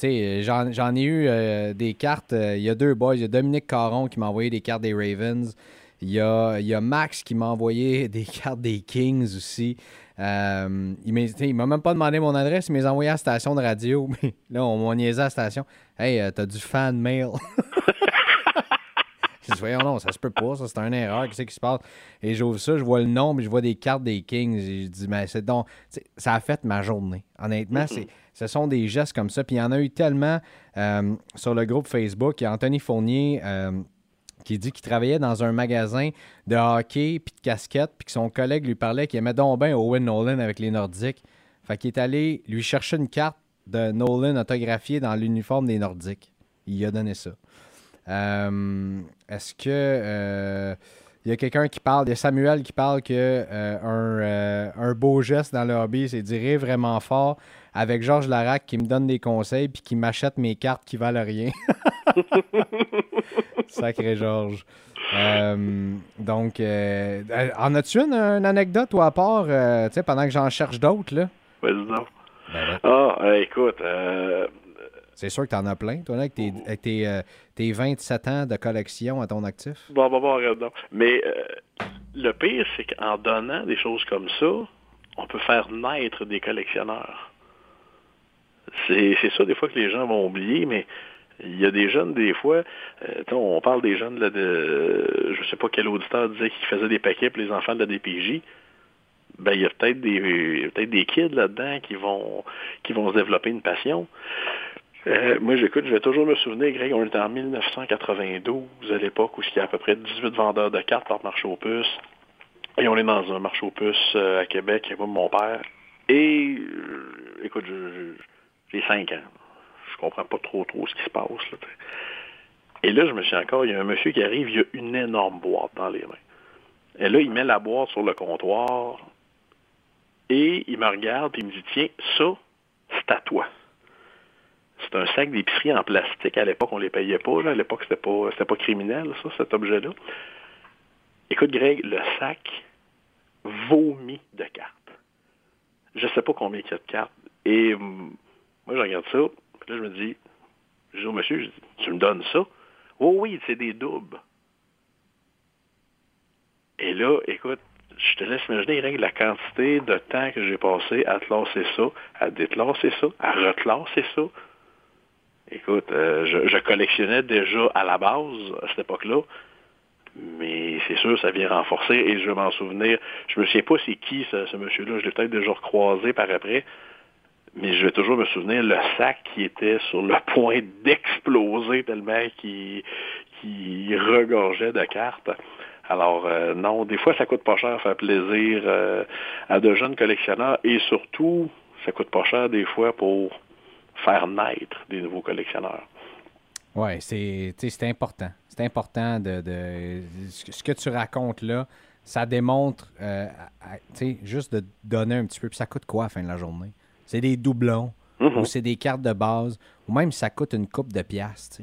J'en, ai eu euh, des cartes. euh, Il y a deux boys. Il y a Dominique Caron qui m'a envoyé des cartes des Ravens. Il y a, il y a Max qui m'a envoyé des cartes des Kings aussi. Euh, il, m'a, même pas demandé mon adresse, il m'a envoyé à la station de radio. Mais là, on m'a niaisé à la station. Hey, euh, t'as du fan mail. Je dis, voyons, non, ça se peut pas, ça, c'est une erreur, qu'est-ce qui se passe? Et j'ouvre ça, je vois le nom, puis je vois des cartes des Kings, et je dis, mais c'est donc, ça a fait ma journée. Honnêtement, c'est, ce sont des gestes comme ça, puis il y en a eu tellement euh, sur le groupe Facebook. Il y a Anthony Fournier euh, qui dit qu'il travaillait dans un magasin de hockey puis de casquettes, puis que son collègue lui parlait qu'il aimait donc bien Owen Nolan avec les Nordiques. Fait qu'il est allé lui chercher une carte de Nolan autographiée dans l'uniforme des Nordiques. Il a donné ça. Euh, Est-ce que euh, il y a quelqu'un qui parle, il y a Samuel qui parle que euh, beau geste dans le hobby, c'est de rire vraiment fort avec Georges Larac qui me donne des conseils puis qui m'achète mes cartes qui valent rien. Sacré Georges. Euh, donc, euh, en as-tu une, une anecdote, toi, à part, euh, tu sais, pendant que j'en cherche d'autres, là? Vas-y donc. Ben. Ah, écoute, euh, C'est sûr que t'en as plein, toi, là, avec tes, avec tes, euh, tes 27 ans de collection à ton actif. bon, bon, bon, donc. Mais euh, le pire, c'est qu'en donnant des choses comme ça, on peut faire naître des collectionneurs. C'est ça, des fois, que les gens vont oublier, mais il y a des jeunes, des fois, euh, on parle des jeunes, là, de, je sais pas quel auditeur disait qu'ils faisaient des paquets pour les enfants de la DPJ. Ben, il y a peut-être des peut-être des kids là-dedans qui vont qui vont se développer une passion. Euh, moi, j'écoute, je vais toujours me souvenir, Greg, on était en 1992, à l'époque où il y a à peu près 18 vendeurs de cartes par marché aux puces. Et on est dans un marché aux puces à Québec, avec mon père. Et, écoute, j'ai 5 ans. Je comprends pas trop trop ce qui se passe. Là, et là, je me suis encore, il y a un monsieur qui arrive, il a une énorme boîte dans les mains. Et là, il met la boîte sur le comptoir et il me regarde et il me dit, tiens, ça, c'est à toi. C'est un sac d'épicerie en plastique. À l'époque, on ne les payait pas. À l'époque, c'était pas, c'était pas criminel, ça, cet objet-là. Écoute, Greg, le sac vomit de cartes. Je ne sais pas combien il y a de cartes. Et hum, moi, je regarde ça. Puis là, je me dis, je dis au monsieur, tu me donnes ça? Oh oui, c'est des doubles. Et là, écoute, je te laisse imaginer la quantité de temps que j'ai passé à te ça, à déclasser ça, à reclasser ça. Écoute, euh, je, collectionnais déjà à la base, à cette époque-là, mais c'est sûr, ça vient renforcer et je vais m'en souvenir. Je me souviens pas c'est qui ce, monsieur-là, je l'ai peut-être déjà recroisé par après, mais je vais toujours me souvenir le sac qui était sur le point d'exploser tellement qu'il qui regorgeait de cartes. Alors euh, non, des fois ça coûte pas cher faire plaisir euh, à de jeunes collectionneurs et surtout ça coûte pas cher des fois pour faire naître des nouveaux collectionneurs. Oui, c'est important. C'est important de, ce que tu racontes là. Ça démontre, euh, juste de donner un petit peu. Puis ça coûte quoi à la fin de la journée? C'est des doublons, mm-hmm. ou c'est des cartes de base, ou même ça coûte une coupe de piastres.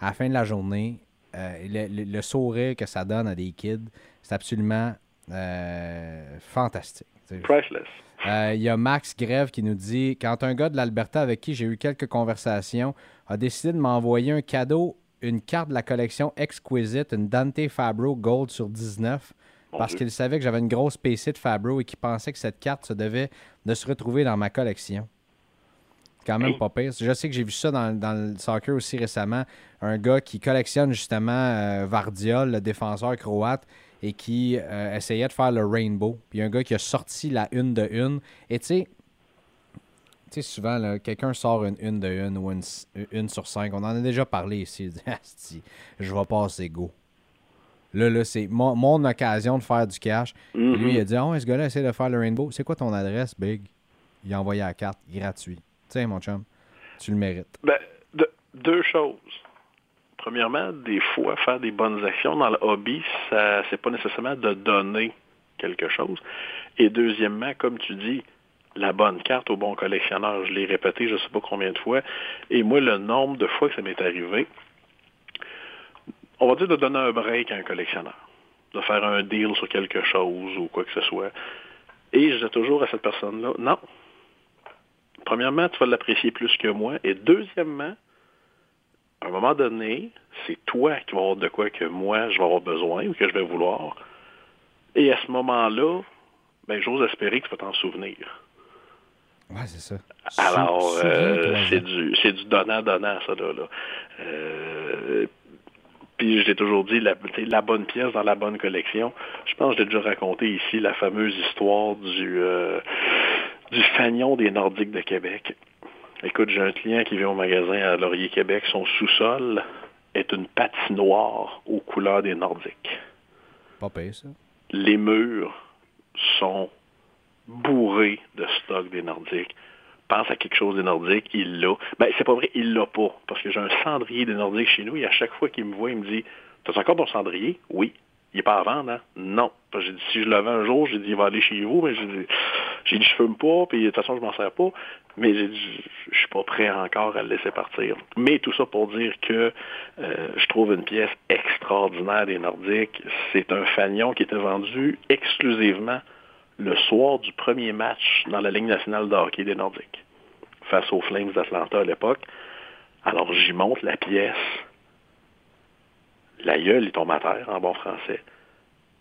À la fin de la journée, euh, le, sourire que ça donne à des kids, c'est absolument euh, fantastique. Priceless. Euh, il y a Max Grève qui nous dit Quand un gars de l'Alberta avec qui j'ai eu quelques conversations a décidé de m'envoyer un cadeau, une carte de la collection Exquisite, une Dante Fabro Gold sur 19, parce qu'il savait que j'avais une grosse PC de Fabro et qu'il pensait que cette carte se devait de se retrouver dans ma collection quand même pas pire. Je sais que j'ai vu ça dans, le soccer aussi récemment. Un gars qui collectionne justement euh, Vardiol, le défenseur croate, et qui euh, essayait de faire le rainbow. Puis un gars qui a sorti la une de une. Et tu sais, tu sais, souvent, quelqu'un sort une une de une ou une, une sur cinq. On en a déjà parlé ici. Il dit, je vais passer go. Là, là, c'est mon, occasion de faire du cash. Lui, il a dit, oh, ce gars-là essaie de faire le rainbow. C'est quoi ton adresse, Big? Il a envoyé la carte gratuit. Tiens, mon chum, tu le mérites. Ben, deux choses. Premièrement, des fois, faire des bonnes actions dans le hobby, ça c'est pas nécessairement de donner quelque chose. Et deuxièmement, comme tu dis, la bonne carte au bon collectionneur. Je l'ai répété je ne sais pas combien de fois. Et moi, le nombre de fois que ça m'est arrivé, on va dire de donner un break à un collectionneur, de faire un deal sur quelque chose ou quoi que ce soit. Et je dis toujours à cette personne-là, non, premièrement, tu vas l'apprécier plus que moi. Et deuxièmement, à un moment donné, c'est toi qui vas avoir de quoi que moi, je vais avoir besoin ou que je vais vouloir. Et à ce moment-là, ben, j'ose espérer que tu vas t'en souvenir. Oui, c'est ça. Alors, euh, c'est du, c'est du donnant-donnant, ça, là. Euh, puis, je l'ai toujours dit, la, la, bonne pièce dans la bonne collection. Je pense que j'ai déjà raconté ici la fameuse histoire du... Euh, du fanion des Nordiques de Québec. Écoute, j'ai un client qui vient au magasin à Laurier, Québec. Son sous-sol est une patinoire aux couleurs des Nordiques. Pas pire, ça. Les murs sont bourrés de stock des Nordiques. Pense à quelque chose des Nordiques, il l'a. Ben, c'est pas vrai, il l'a pas. Parce que j'ai un cendrier des Nordiques chez nous et à chaque fois qu'il me voit, il me dit T'as encore ton cendrier? Oui. Il n'est pas à vendre, hein? Non. J'ai dit, si je le vends un jour, j'ai dit, il va aller chez vous, mais j'ai dit, j'ai dit, je fume pas, puis de toute façon, je m'en sers pas. Mais j'ai dit, je suis pas prêt encore à le laisser partir. Mais tout ça pour dire que euh, je trouve une pièce extraordinaire des Nordiques. C'est un fanion qui était vendu exclusivement le soir du premier match dans la Ligue nationale de hockey des Nordiques, face aux Flames d'Atlanta à l'époque. Alors j'y monte la pièce la gueule, il à terre, en bon français.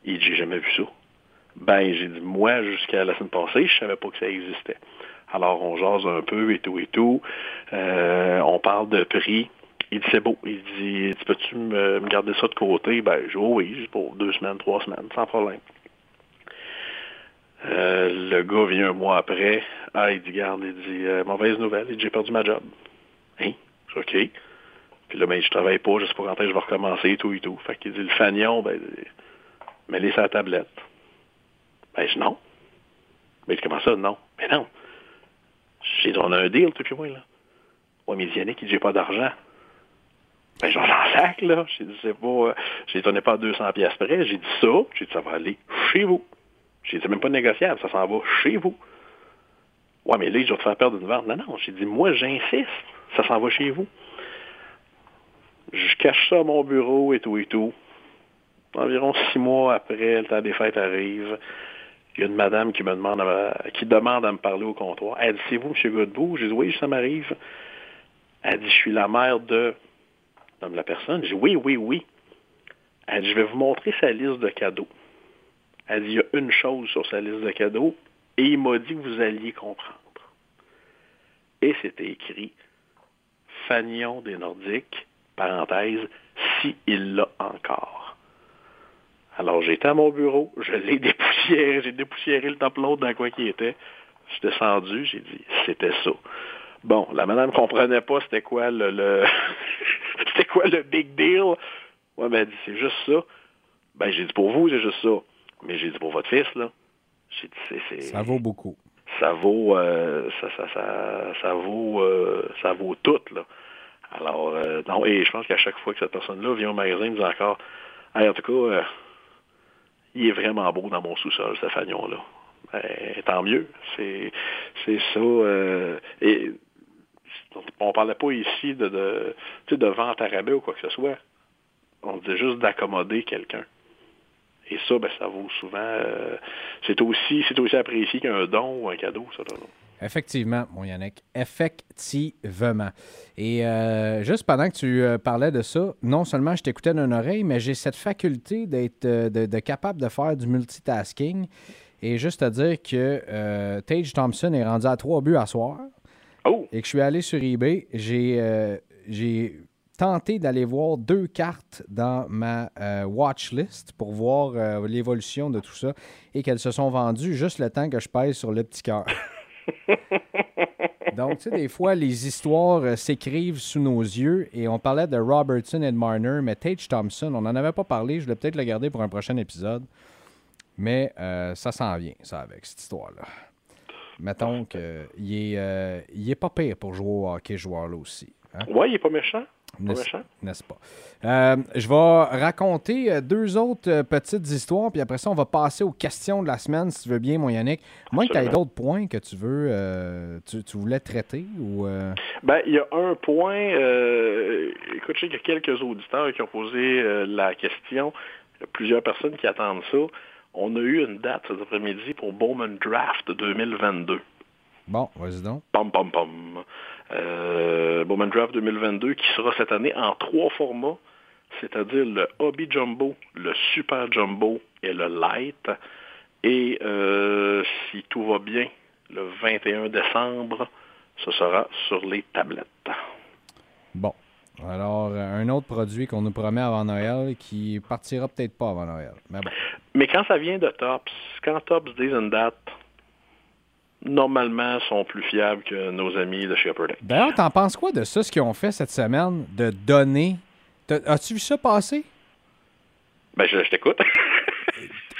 Il dit, j'ai jamais vu ça. Ben, j'ai dit, moi, jusqu'à la semaine passée, je savais pas que ça existait. Alors, on jase un peu et tout et tout. Euh, on parle de prix. Il dit, c'est beau. Il dit, peux-tu me, garder ça de côté? Ben, je dis, oh oui, pour deux semaines, trois semaines, sans problème. Euh, le gars vient un mois après. Ah, il dit, garde, il dit, euh, mauvaise nouvelle, il dit, j'ai perdu ma job. Hein? OK. Puis là, ben, je travaille pas, je sais pas quand je vais recommencer et tout et tout. Fait qu'il dit, le fanion, ben, mets-les la tablette. Ben, je non. Mais comment ça, non? Mais non. J'ai on a un deal, tout puis moi, là. Ouais, mais Yannick, il dit, j'ai pas d'argent. Ben, j'en sac, là. J'ai dit, c'est pas, j'ai dit, pas à 200 pièces près. J'ai dit ça. J'ai dit, ça va aller chez vous. J'ai dit, c'est même pas négociable, ça s'en va chez vous. Ouais, mais là, je vais te faire perdre une vente. Non, non. J'ai dit, moi, j'insiste. Ça s'en va chez vous. Je cache ça à mon bureau et tout et tout. Environ six mois après, le temps des fêtes arrive. Il y a une madame qui me demande à, qui demande à me parler au comptoir. Elle dit, c'est vous, M. Godbout? J'ai dit, oui, ça m'arrive. Elle dit, je suis la mère de... La personne. J'ai dit, oui, oui, oui. Elle dit, je vais vous montrer sa liste de cadeaux. Elle dit, il y a une chose sur sa liste de cadeaux, et il m'a dit que vous alliez comprendre. Et c'était écrit, Fagnon des Nordiques, parenthèse, si il l'a encore. Alors, j'étais à mon bureau, je l'ai dépoussiéré, j'ai dépoussiéré le load dans quoi qui était. Je suis descendu, j'ai dit, c'était ça. Bon, la madame comprenait pas c'était quoi le, le c'était quoi le big deal. Ouais, ben, elle dit, c'est juste ça. Ben, j'ai dit, pour vous, c'est juste ça. Mais j'ai dit, pour votre fils, là, j'ai dit, c'est... Ça vaut beaucoup. Ça vaut, euh, ça, ça, ça, ça, vaut, euh, ça vaut tout, là. Alors, euh, non, et je pense qu'à chaque fois que cette personne-là vient au magasin, il me dit encore, hey, en tout cas, euh, il est vraiment beau dans mon sous-sol, ce fagnon-là. Ben, tant mieux. C'est, c'est ça. Euh, et on parlait pas ici de, de, de vente à rabais ou quoi que ce soit. On disait juste d'accommoder quelqu'un. Et ça, ben, ça vaut souvent. Euh, c'est aussi, aussi apprécié qu'un don ou un cadeau, ça. Là. Effectivement, mon Yannick. Effectivement. Et euh, juste pendant que tu euh, parlais de ça, non seulement je t'écoutais d'une oreille, mais j'ai cette faculté d'être euh, de, de, capable de faire du multitasking. Et juste à dire que Tage Thompson est rendu à trois buts à soir. Oh! Et que je suis allé sur eBay. J'ai j'ai tenté d'aller voir deux cartes dans ma euh, watch list pour voir euh, l'évolution de tout ça et qu'elles se sont vendues juste le temps que je pèse sur le petit cœur. Donc, tu sais, des fois, les histoires euh, s'écrivent sous nos yeux et on parlait de Robertson et de Marner, mais Tage Thompson, on n'en avait pas parlé, je vais peut-être le garder pour un prochain épisode, mais ça s'en vient, ça, avec cette histoire-là. Mettons qu'il est, il est pas pire pour jouer au hockey, joueur-là aussi. Hein? Oui, il n'est pas méchant. N'est-ce pas? Euh, je vais raconter deux autres petites histoires, puis après ça, on va passer aux questions de la semaine, si tu veux bien, mon Yannick. Moi, tu as d'autres points que tu veux, euh, tu, tu, voulais traiter ou euh... Ben, il y a un point. Euh, écoute, je sais qu'il y a quelques auditeurs qui ont posé la question. Il y a plusieurs personnes qui attendent ça. On a eu une date cet après-midi pour Bowman Draft 2022. Bon, vas-y donc. Pom, pom, pom. Euh, Bowman Draft 2022 qui sera cette année en trois formats, c'est-à-dire le Hobby Jumbo, le Super Jumbo et le Light. Et euh, si tout va bien, le 21 décembre, ce sera sur les tablettes. Bon. Alors, un autre produit qu'on nous promet avant Noël qui partira peut-être pas avant Noël. Mais bon. Mais quand ça vient de Tops, quand Tops disent une date, normalement, sont plus fiables que nos amis de chez Upper Deck. D'ailleurs, t'en penses quoi de ça, ce qu'ils ont fait cette semaine, de donner... As-tu vu ça passer? Ben, je, je t'écoute.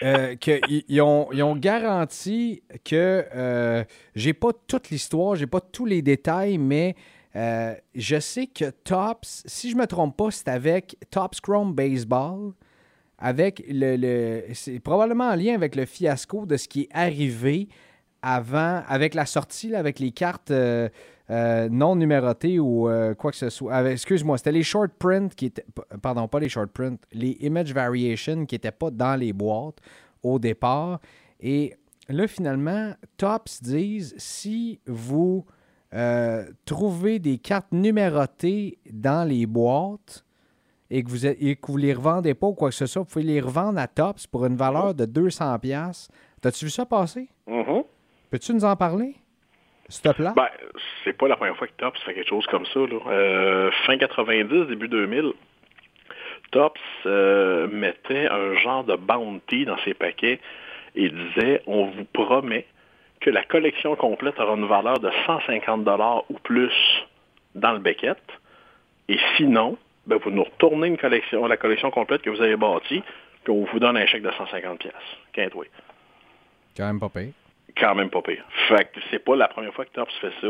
euh, qu'ils ont, ils ont garanti que euh, j'ai pas toute l'histoire, j'ai pas tous les détails, mais euh, je sais que Tops, si je me trompe pas, c'est avec Tops Chrome Baseball, avec le, le c'est probablement en lien avec le fiasco de ce qui est arrivé avant, avec la sortie, avec les cartes euh, euh, non numérotées ou euh, quoi que ce soit. Excuse-moi, c'était les short print qui étaient. Pardon, pas les short print, les image variation qui n'étaient pas dans les boîtes au départ. Et là, finalement, Tops disent si vous trouvez des cartes numérotées dans les boîtes, et que vous ne les revendez pas ou quoi que ce soit, vous pouvez les revendre à Tops pour une valeur de 200$. T'as-tu vu ça passer? Mm-hmm. Peux-tu nous en parler? S'il te plaît? Ben, c'est pas la première fois que Tops fait quelque chose comme ça. Là. Euh, fin 90, début 2000, Tops euh, mettait un genre de bounty dans ses paquets et disait on vous promet que la collection complète aura une valeur de 150 ou plus dans le Beckett. Et sinon, ben, vous nous retournez une collection, la collection complète que vous avez bâtie, puis on vous donne un chèque de 150 pièces. Quintoué. Quand même pas pire. Quand même pas pire. Fait que c'est pas la première fois que Tops fait ça.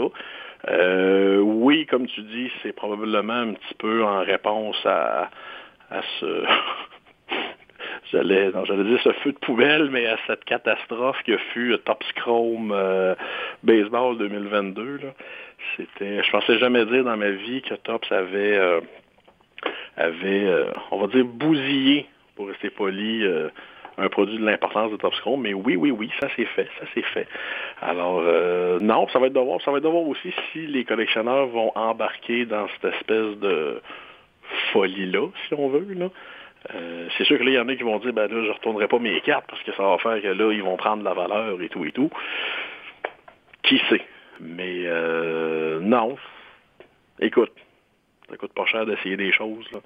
Euh, oui, comme tu dis, c'est probablement un petit peu en réponse à, à ce... j'allais, j'allais dire ce feu de poubelle, mais à cette catastrophe que fut Top Chrome euh, Baseball 2022. Là. C'était, je pensais jamais dire dans ma vie que Tops avait, euh, avait euh, on va dire, bousillé, pour rester poli, euh, un produit de l'importance de Top Chrome, mais oui, oui, oui, ça s'est fait, ça s'est fait. Alors, euh, non, ça va être de voir, ça va être de voir aussi si les collectionneurs vont embarquer dans cette espèce de folie-là, si on veut, là. Euh, c'est sûr que là, il y en a qui vont dire, ben là, je retournerai pas mes cartes parce que ça va faire que là, ils vont prendre de la valeur et tout et tout. Qui sait? Mais euh, non. Écoute, ça coûte pas cher d'essayer des choses. Là.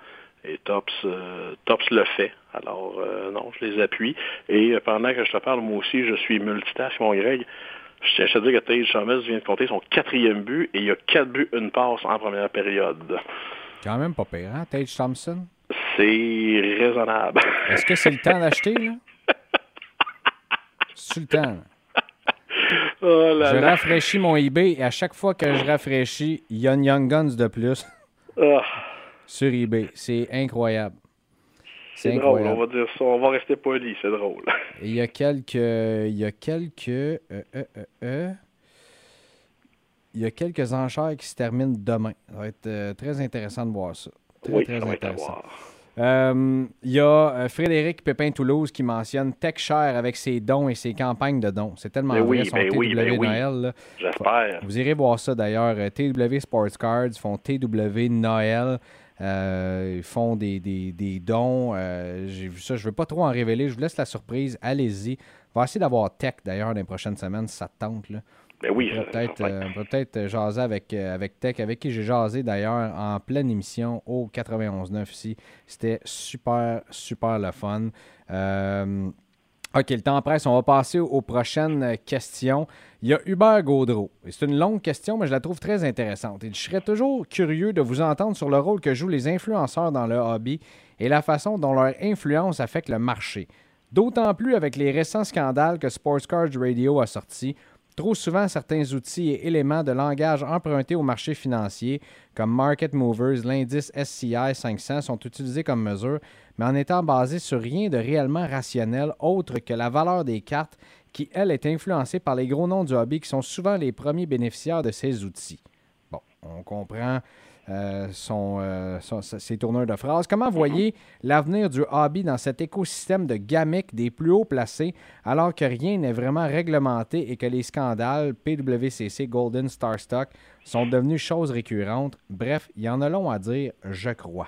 Et Tops, euh, Tops le fait. Alors, euh, non, je les appuie. Et euh, pendant que je te parle, moi aussi, je suis multitâche, mon Greg. Je tiens à te dire que Tage Chalmers vient de compter son quatrième but et il y a quatre buts, une passe en première période. Quand même pas pire, hein, Tage Thompson? C'est raisonnable. Est-ce que c'est le temps d'acheter, là? C'est le temps. Oh là Je là. rafraîchis mon eBay et à chaque fois que je rafraîchis, il y a une Young Guns de plus Ah, sur eBay. C'est incroyable. c'est drôle, on va dire ça. On va rester poli, c'est drôle. Il y a quelques. Il y a quelques. euh, euh, euh, il y a quelques enchères qui se terminent demain. Ça va être très intéressant de voir ça. Très, oui, très ça intéressant. Il y a Frédéric Pépin-Toulouse qui mentionne TechShare avec ses dons et ses campagnes de dons. C'est tellement Ben vrai, oui, son ben TW oui, ben. Noël. là. J'espère. Vous irez voir ça d'ailleurs. TW Sports Cards font TW Noël. Euh, ils font des, des- des dons. Euh, J'ai vu ça. Je ne veux pas trop en révéler. Je vous laisse la surprise. Allez-y. On va essayer d'avoir Tech d'ailleurs dans les prochaines semaines si ça te tente. Là. Ben oui, On peut-être va euh, on pourrait peut-être jaser avec, euh, avec Tech, avec qui j'ai jasé d'ailleurs en pleine émission au 91.9 ici. C'était super, super le fun. Euh, OK, le temps presse. On va passer aux, prochaines questions. Il y a Hubert Gaudreau. C'est une longue question, mais je la trouve très intéressante. Et je serais toujours curieux de vous entendre sur le rôle que jouent les influenceurs dans le hobby et la façon dont leur influence affecte le marché. D'autant plus avec les récents scandales que Sports Cards Radio a sortis. Trop souvent, certains outils et éléments de langage empruntés au marché financier, comme Market Movers, l'indice SCI 500, sont utilisés comme mesure, mais en étant basés sur rien de réellement rationnel autre que la valeur des cartes, qui, elle, est influencée par les gros noms du hobby qui sont souvent les premiers bénéficiaires de ces outils. Bon, on comprend euh, son, euh, son- ses tourneurs de phrases. Comment voyez l'avenir du hobby dans cet écosystème de gamiques des plus hauts placés alors que rien n'est vraiment réglementé et que les scandales PWCC, Golden Star Stock sont devenus choses récurrentes? Bref, il y en a long à dire, je crois.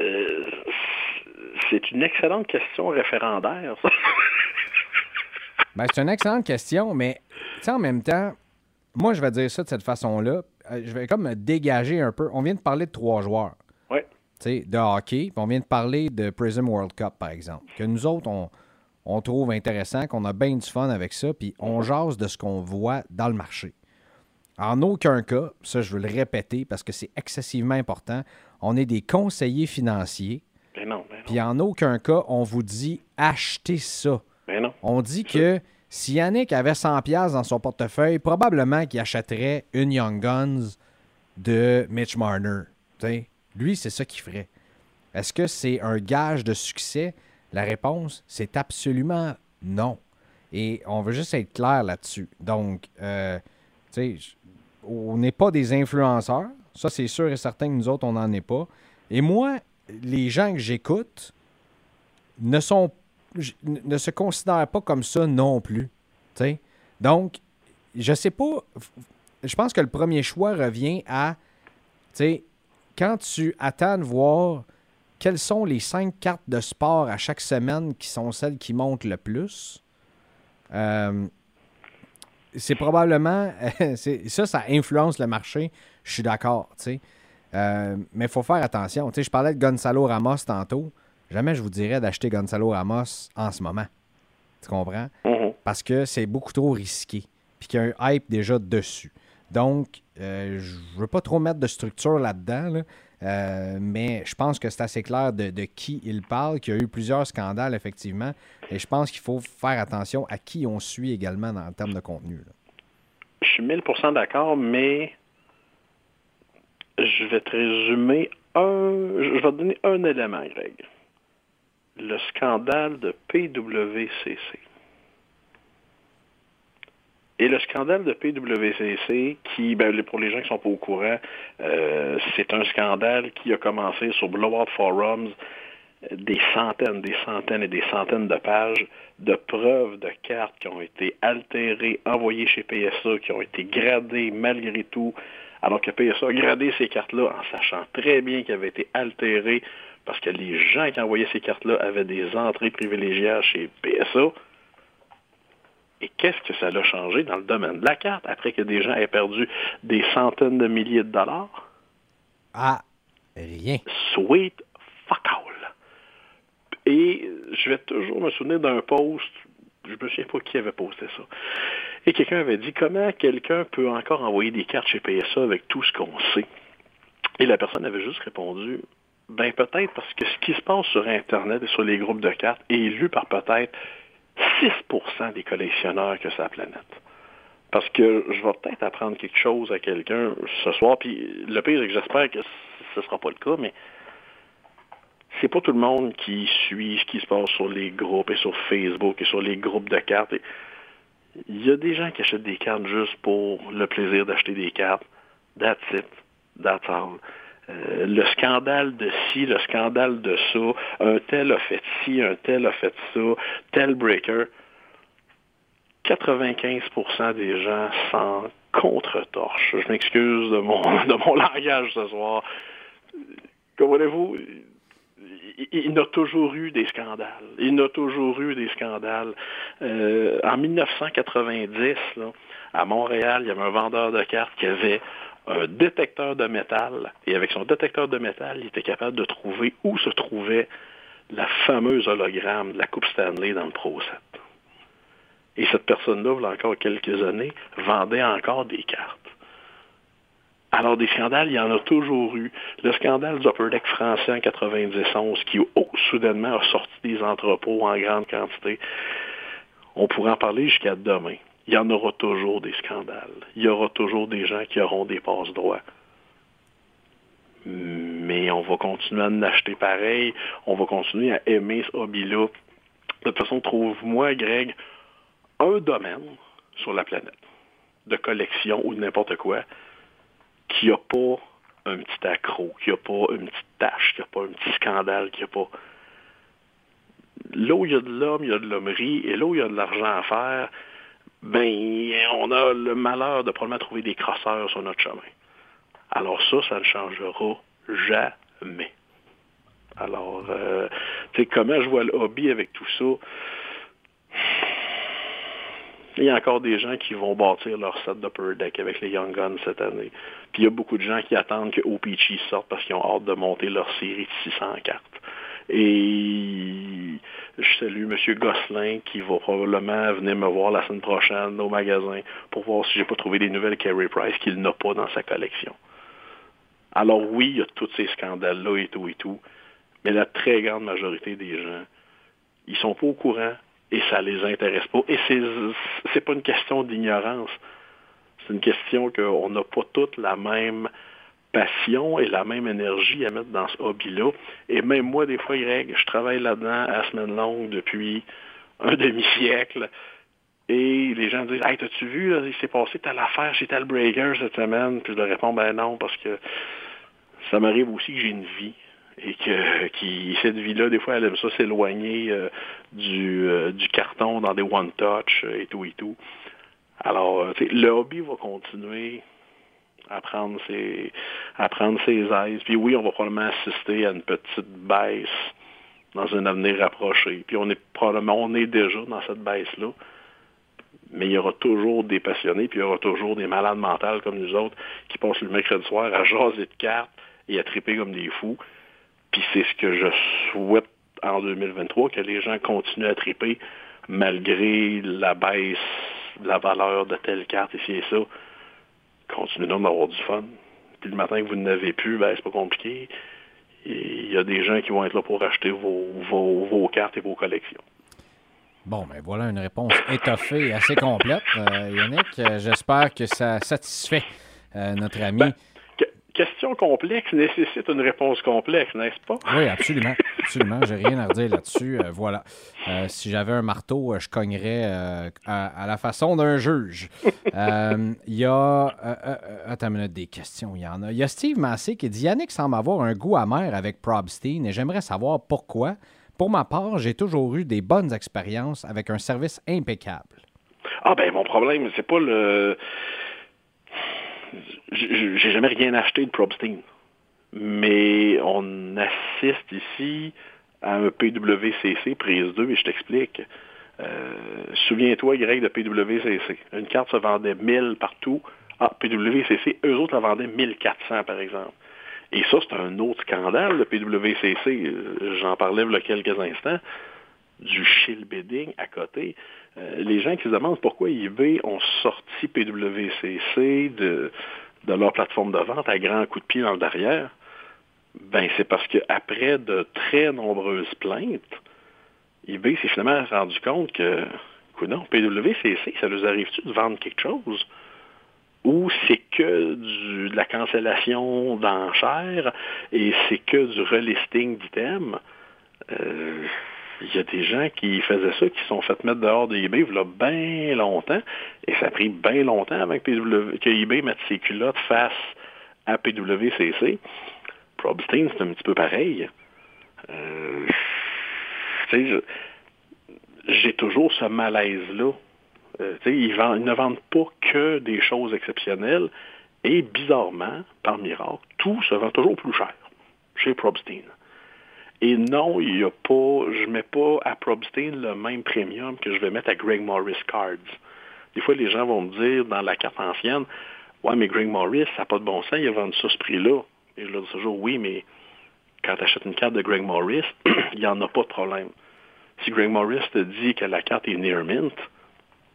Euh, c'est une excellente question référendaire, ça. Ben, c'est une excellente question, mais en même temps, moi, je vais dire ça de cette façon-là. Euh, je vais comme me dégager un peu. On vient de parler de trois joueurs. Ouais. tu sais, de hockey, puis on vient de parler de Prism World Cup, par exemple, que nous autres, on, on trouve intéressant, qu'on a bien du fun avec ça, puis on jase de ce qu'on voit dans le marché. En aucun cas, ça je veux le répéter parce que c'est excessivement important, on est des conseillers financiers, Ben non, ben non. puis en aucun cas, on vous dit achetez ça. Ben non. On dit que si Yannick avait 100$ piastres dans son portefeuille, probablement qu'il achèterait une Young Guns de Mitch Marner. Lui, c'est ça qu'il ferait. Est-ce que c'est un gage de succès? La réponse, c'est absolument non. Et on veut juste être clair là-dessus. Donc, euh, on n'est pas des influenceurs. Ça, c'est sûr et certain que nous autres, on n'en est pas. Et moi, les gens que j'écoute ne sont j- ne se considèrent pas comme ça non plus. Donc, je sais pas. Je pense que le premier choix revient à, quand tu attends de voir quelles sont les cinq cartes de sport à chaque semaine qui sont celles qui montent le plus, euh, c'est probablement. ça, ça influence le marché. Je suis d'accord. Euh, mais il faut faire attention. Je parlais de Gonzalo Ramos tantôt. Jamais je vous dirais d'acheter Gonzalo Ramos en ce moment. Tu comprends? Mhm. Parce que c'est beaucoup trop risqué. Puis qu'il y a un hype déjà dessus. Donc, euh, je ne veux pas trop mettre de structure là-dedans, euh, mais je pense que c'est assez clair de, qui il parle, qu'il y a eu plusieurs scandales, effectivement, et je pense qu'il faut faire attention à qui on suit également dans, en termes de contenu. Je suis 1000% d'accord, mais je vais te résumer un... Je vais te donner un élément, Greg. Le scandale de PWCC. Et le scandale de PWCC, qui, ben, pour les gens qui ne sont pas au courant, euh, c'est un scandale qui a commencé sur Blowout Forums, des centaines, des centaines et des centaines de pages de preuves de cartes qui ont été altérées, envoyées chez PSA, qui ont été gradées malgré tout, alors que PSA a gradé ces cartes-là en sachant très bien qu'elles avaient été altérées parce que les gens qui envoyaient ces cartes-là avaient des entrées privilégiées chez PSA. Et qu'est-ce que ça a changé dans le domaine de la carte après que des gens aient perdu des centaines de milliers de dollars? Ah, rien. Sweet fuck all. Et je vais toujours me souvenir d'un post, je me souviens pas qui avait posté ça. Et quelqu'un avait dit comment quelqu'un peut encore envoyer des cartes chez PSA avec tout ce qu'on sait? Et la personne avait juste répondu, ben peut-être parce que ce qui se passe sur Internet et sur les groupes de cartes est lu par peut-être 6% des collectionneurs que sa planète. Parce que je vais peut-être apprendre quelque chose à quelqu'un ce soir, puis le pire, c'est que j'espère que ce ne sera pas le cas, mais c'est pas tout le monde qui suit ce qui se passe sur les groupes et sur Facebook et sur les groupes de cartes. Il y a des gens qui achètent des cartes juste pour le plaisir d'acheter des cartes. That's it. Euh, le scandale de ci, le scandale de ça, un tel a fait ci, un tel a fait ça, tel breaker. 95% des gens s'en contre-torche. Je m'excuse de mon, de mon langage ce soir. Comprenez-vous? Il, n'a toujours eu des scandales. Il n'a toujours eu des scandales. Euh, en 1990, à Montréal, il y avait un vendeur de cartes qui avait un détecteur de métal. Et avec son détecteur de métal, il était capable de trouver où se trouvait la fameuse hologramme de la Coupe Stanley dans le Pro 7. Et cette personne-là, il y a encore quelques années, vendait encore des cartes. Alors, des scandales, il y en a toujours eu. Le scandale du Upper Deck français en 91 qui, oh, soudainement, a sorti des entrepôts en grande quantité. On pourrait en parler jusqu'à demain il y en aura toujours des scandales. Il y aura toujours des gens qui auront des passes droits. Mais on va continuer à en acheter pareil. On va continuer à aimer ce hobby-là. De toute façon, trouve-moi, Greg, un domaine sur la planète de collection ou de n'importe quoi qui n'a pas un petit accro, qui n'a pas une petite tâche, qui n'a pas un petit scandale, qui n'a pas... Là où il y a de l'homme, il y a de l'hommerie, et là où il y a de l'argent à faire, ben, on a le malheur de probablement trouver des crosseurs sur notre chemin. Alors ça, ça ne changera jamais. Alors, euh, tu sais, comment je vois le hobby avec tout ça? Il y a encore des gens qui vont bâtir leur set d'Upper Deck avec les Young Guns cette année. Puis il y a beaucoup de gens qui attendent que OPG sorte parce qu'ils ont hâte de monter leur série de 600 cartes. Et je salue M. Gosselin qui va probablement venir me voir la semaine prochaine au magasin pour voir si j'ai pas trouvé des nouvelles Carey Price qu'il n'a pas dans sa collection. Alors oui, il y a tous ces scandales-là et tout et tout, mais la très grande majorité des gens, ils sont pas au courant et ça les intéresse pas. Et c'est c'est pas une question d'ignorance. C'est une question qu'on n'a pas toutes la même passion et la même énergie à mettre dans ce hobby-là. Et même moi, des fois, Greg, je travaille là-dedans à semaine longue depuis un demi-siècle. Et les gens disent Hey, t'as-tu vu, il s'est passé telle affaire chez tel breaker cette semaine? Puis je leur réponds Ben non, parce que ça m'arrive aussi que j'ai une vie. Et que qui, cette vie-là, des fois, elle aime ça s'éloigner euh, du, euh, du carton dans des one-touch et tout et tout. Alors, euh, le hobby va continuer à prendre ses, à prendre ses aises. Puis oui, on va probablement assister à une petite baisse dans un avenir rapproché. Puis on est probablement, on est déjà dans cette baisse-là. Mais il y aura toujours des passionnés, puis il y aura toujours des malades mentales comme nous autres qui passent le mercredi soir à jaser de cartes et à triper comme des fous. Puis c'est ce que je souhaite en 2023, que les gens continuent à triper malgré la baisse de la valeur de telle carte ici et ça minimum d'avoir du fun. Puis le matin que vous n'avez plus, ben c'est pas compliqué. Il y a des gens qui vont être là pour acheter vos, vos, vos cartes et vos collections. Bon, ben voilà une réponse étoffée et assez complète. Euh, Yannick, euh, j'espère que ça satisfait euh, notre ami. Ben, question complexe nécessite une réponse complexe, n'est-ce pas? Oui, absolument. Absolument. J'ai rien à redire là-dessus. voilà. si j'avais un marteau, je cognerais à, la façon d'un juge. Il y a. attends une minute, des questions. Il y en a. Il y a Steve Massé qui dit Yannick semble avoir un goût amer avec Probstein et j'aimerais savoir pourquoi. Pour ma part, j'ai toujours eu des bonnes expériences avec un service impeccable. Ah ben mon problème, c'est pas le. J'ai jamais rien acheté de Probstein. Mais on assiste ici à un PWCC prise 2 et je t'explique. Euh, souviens-toi, Greg, de PWCC. Une carte se vendait 1000 partout. Ah, PWCC, eux autres la vendaient 1400 par exemple. Et ça, c'est un autre scandale, le PWCC. Euh, j'en parlais il y a quelques instants. Du shield bidding à côté. Euh, les gens qui se demandent pourquoi eBay ont sorti PWCC de, de leur plateforme de vente à grands coups de pied dans le derrière, ben c'est parce qu'après de très nombreuses plaintes, eBay s'est finalement rendu compte que, non, PWCC, ça nous arrive-tu de vendre quelque chose? ou c'est que de la cancellation d'enchères et c'est que du relisting d'items? Euh, il y a des gens qui faisaient ça, qui sont fait mettre dehors de eBay il y a bien longtemps, et ça a pris bien longtemps avant que, eBay mette ses culottes face à PWCC. Probstein, c'est un petit peu pareil. Euh, j'ai toujours ce malaise-là euh, ils, ne vendent pas que des choses exceptionnelles. Et bizarrement, par miracle, tout se vend toujours plus cher chez Probstein. Et non, il a pas, je ne mets pas à Probstein le même premium que je vais mettre à Greg Morris Cards. Des fois, les gens vont me dire dans la carte ancienne, ouais, mais Greg Morris, ça n'a pas de bon sens, il a vendu ça ce prix-là. Et je leur dis toujours, oui, mais quand tu achètes une carte de Greg Morris, il n'y en a pas de problème. Si Greg Morris te dit que la carte est near mint,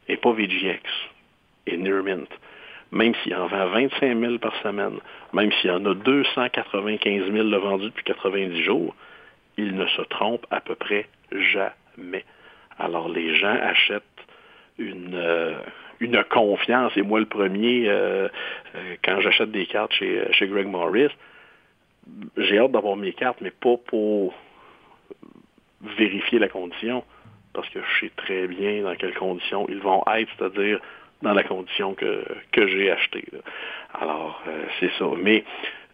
et pas VGX et Nearmint, même s'il en vend 25 000 par semaine, même s'il y en a 295 000 de vendus depuis 90 jours, il ne se trompe à peu près jamais. Alors les gens achètent une, euh, une confiance, et moi le premier, euh, euh, quand j'achète des cartes chez, chez Greg Morris, j'ai hâte d'avoir mes cartes, mais pas pour vérifier la condition parce que je sais très bien dans quelles conditions ils vont être, c'est-à-dire dans la condition que, que j'ai acheté. Alors, euh, c'est ça. Mais,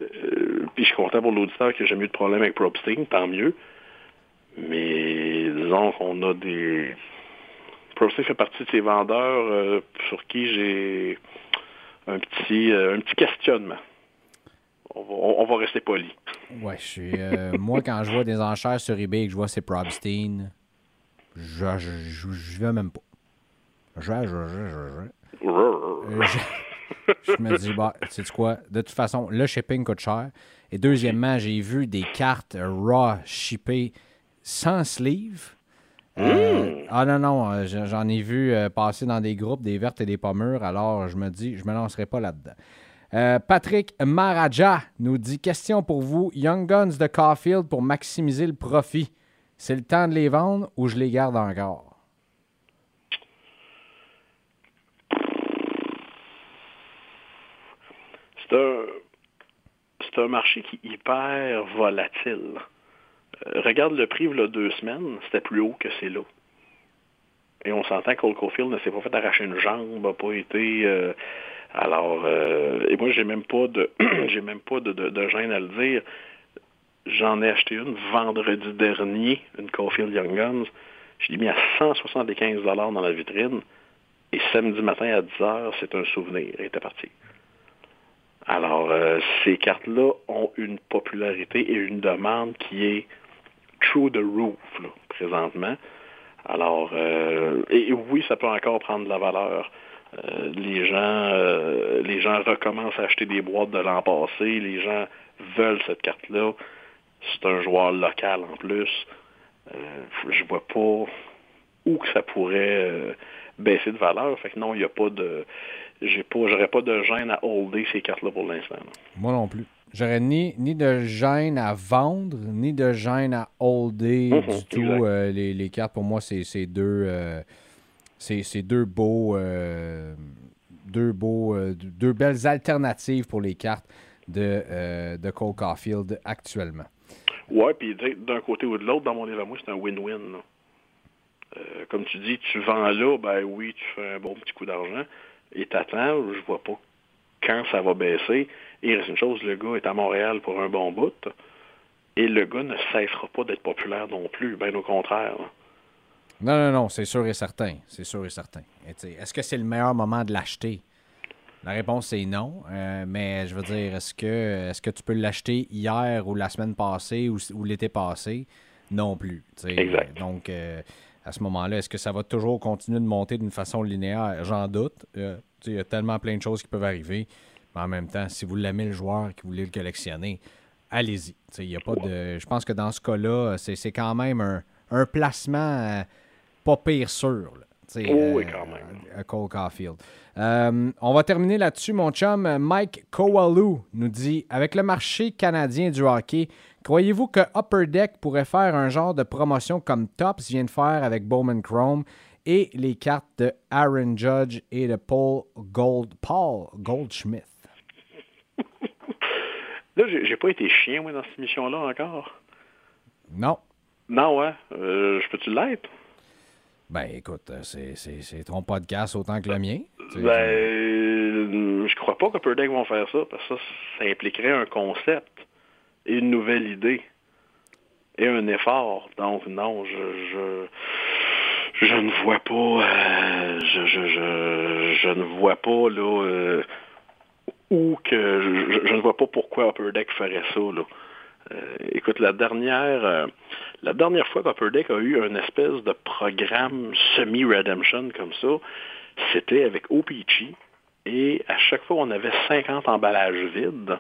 euh, puis je suis content pour l'auditeur que j'ai eu de problème avec Probstein, tant mieux. Mais disons qu'on a des... Probstein fait partie de ces vendeurs euh, sur qui j'ai un petit, un petit questionnement. On va, rester poli. Ouais, je suis. moi, quand je vois des enchères sur eBay et que je vois c'est Probstein, je, je, vais même pas. Je, je, je, je, je me dis, bah, tu sais quoi? De toute façon, le shipping coûte cher. Et deuxièmement, j'ai vu des cartes raw shippées sans sleeve. Euh, ah non, non, euh, j'en ai vu euh, passer dans des groupes, des vertes et des pommures, alors je me dis, je me lancerai pas là-dedans. Patrick Maraja nous dit Question pour vous Young Guns de Caulfield pour maximiser le profit. C'est le temps de les vendre ou je les garde encore? C'est un, marché qui est hyper volatile. Euh, regarde le prix il y a deux semaines, c'était plus haut que c'est là. Et on s'entend que Cofield ne s'est pas fait arracher une jambe, n'a pas été. Euh, alors, euh, et moi, j'ai même pas de, j'ai même pas de, gêne à le dire. J'en ai acheté une vendredi dernier, une Caulfield Young Guns. Je l'ai mis à 175 dans la vitrine. Et samedi matin à 10 h, c'est un souvenir. Elle était parti. Alors, euh, ces cartes-là ont une popularité et une demande qui est true the roof, présentement. Alors, euh, et oui, ça peut encore prendre de la valeur. Euh, les gens les gens recommencent à acheter des boîtes de l'an passé. Les gens veulent cette carte-là. C'est un joueur local en plus. Euh, je vois pas où que ça pourrait euh, baisser de valeur. Fait que non, il n'y a pas de j'ai pas, j'aurais pas de gêne à holder ces cartes-là pour l'instant. Moi non plus. J'aurais ni, ni de gêne à vendre, ni de gêne à holder Mhm, du tout. euh, les, les cartes, pour moi, c'est deux, euh, c'est deux beaux, euh, deux beaux, deux belles alternatives pour les cartes de, de Cole Caulfield actuellement. Ouais, puis d'un côté ou de l'autre, dans mon moi, c'est un win-win. comme tu dis, tu vends là, ben oui, tu fais un bon petit coup d'argent, et t'attends, je vois pas quand ça va baisser. Et il reste une chose, le gars est à Montréal pour un bon bout, et le gars ne cessera pas d'être populaire non plus, bien au contraire. Non, non, non, c'est sûr et certain. C'est sûr et certain. Est-ce que c'est le meilleur moment de l'acheter? La réponse c'est non. euh, mais je veux dire, est-ce que est-ce que tu peux l'acheter hier ou la semaine passée ou, ou l'été passé? Non plus. Exact. Donc euh, à ce moment-là, est-ce que ça va toujours continuer de monter d'une façon linéaire? J'en doute. Euh, Il y a tellement plein de choses qui peuvent arriver. Mais en même temps, si vous l'aimez le joueur, que vous voulez le collectionner, allez-y. Y a pas de. Je pense que dans ce cas-là, c'est quand même un, un placement euh, pas pire sûr. Oh oui, quand même. à Cole Caulfield. Euh, on va terminer là-dessus. Mon chum Mike Kowalu nous dit Avec le marché canadien du hockey, croyez-vous que Upper Deck pourrait faire un genre de promotion comme Tops vient de faire avec Bowman Chrome et les cartes de Aaron Judge et de Paul Gold Paul Goldschmidt? Là, j'ai pas été chien, moi, dans cette émission-là encore. Non. Non, ouais. Euh, je peux-tu l'être? Ben écoute, euh, c'est- ton podcast autant que le mien. Ben, euh, je crois pas qu'Upper Deck vont faire ça, parce que ça, impliquerait un concept et une nouvelle idée et un effort. Donc, non, je, je, je ne vois pas, euh, je, je, je, ne vois pas, là, où que, je ne vois pas pourquoi Upper Deck ferait ça, là. Euh, écoute, la dernière, euh, la dernière fois qu'Upper Deck a eu un espèce de programme semi-redemption comme ça, c'était avec OPG. Et à chaque fois, on avait 50 emballages vides.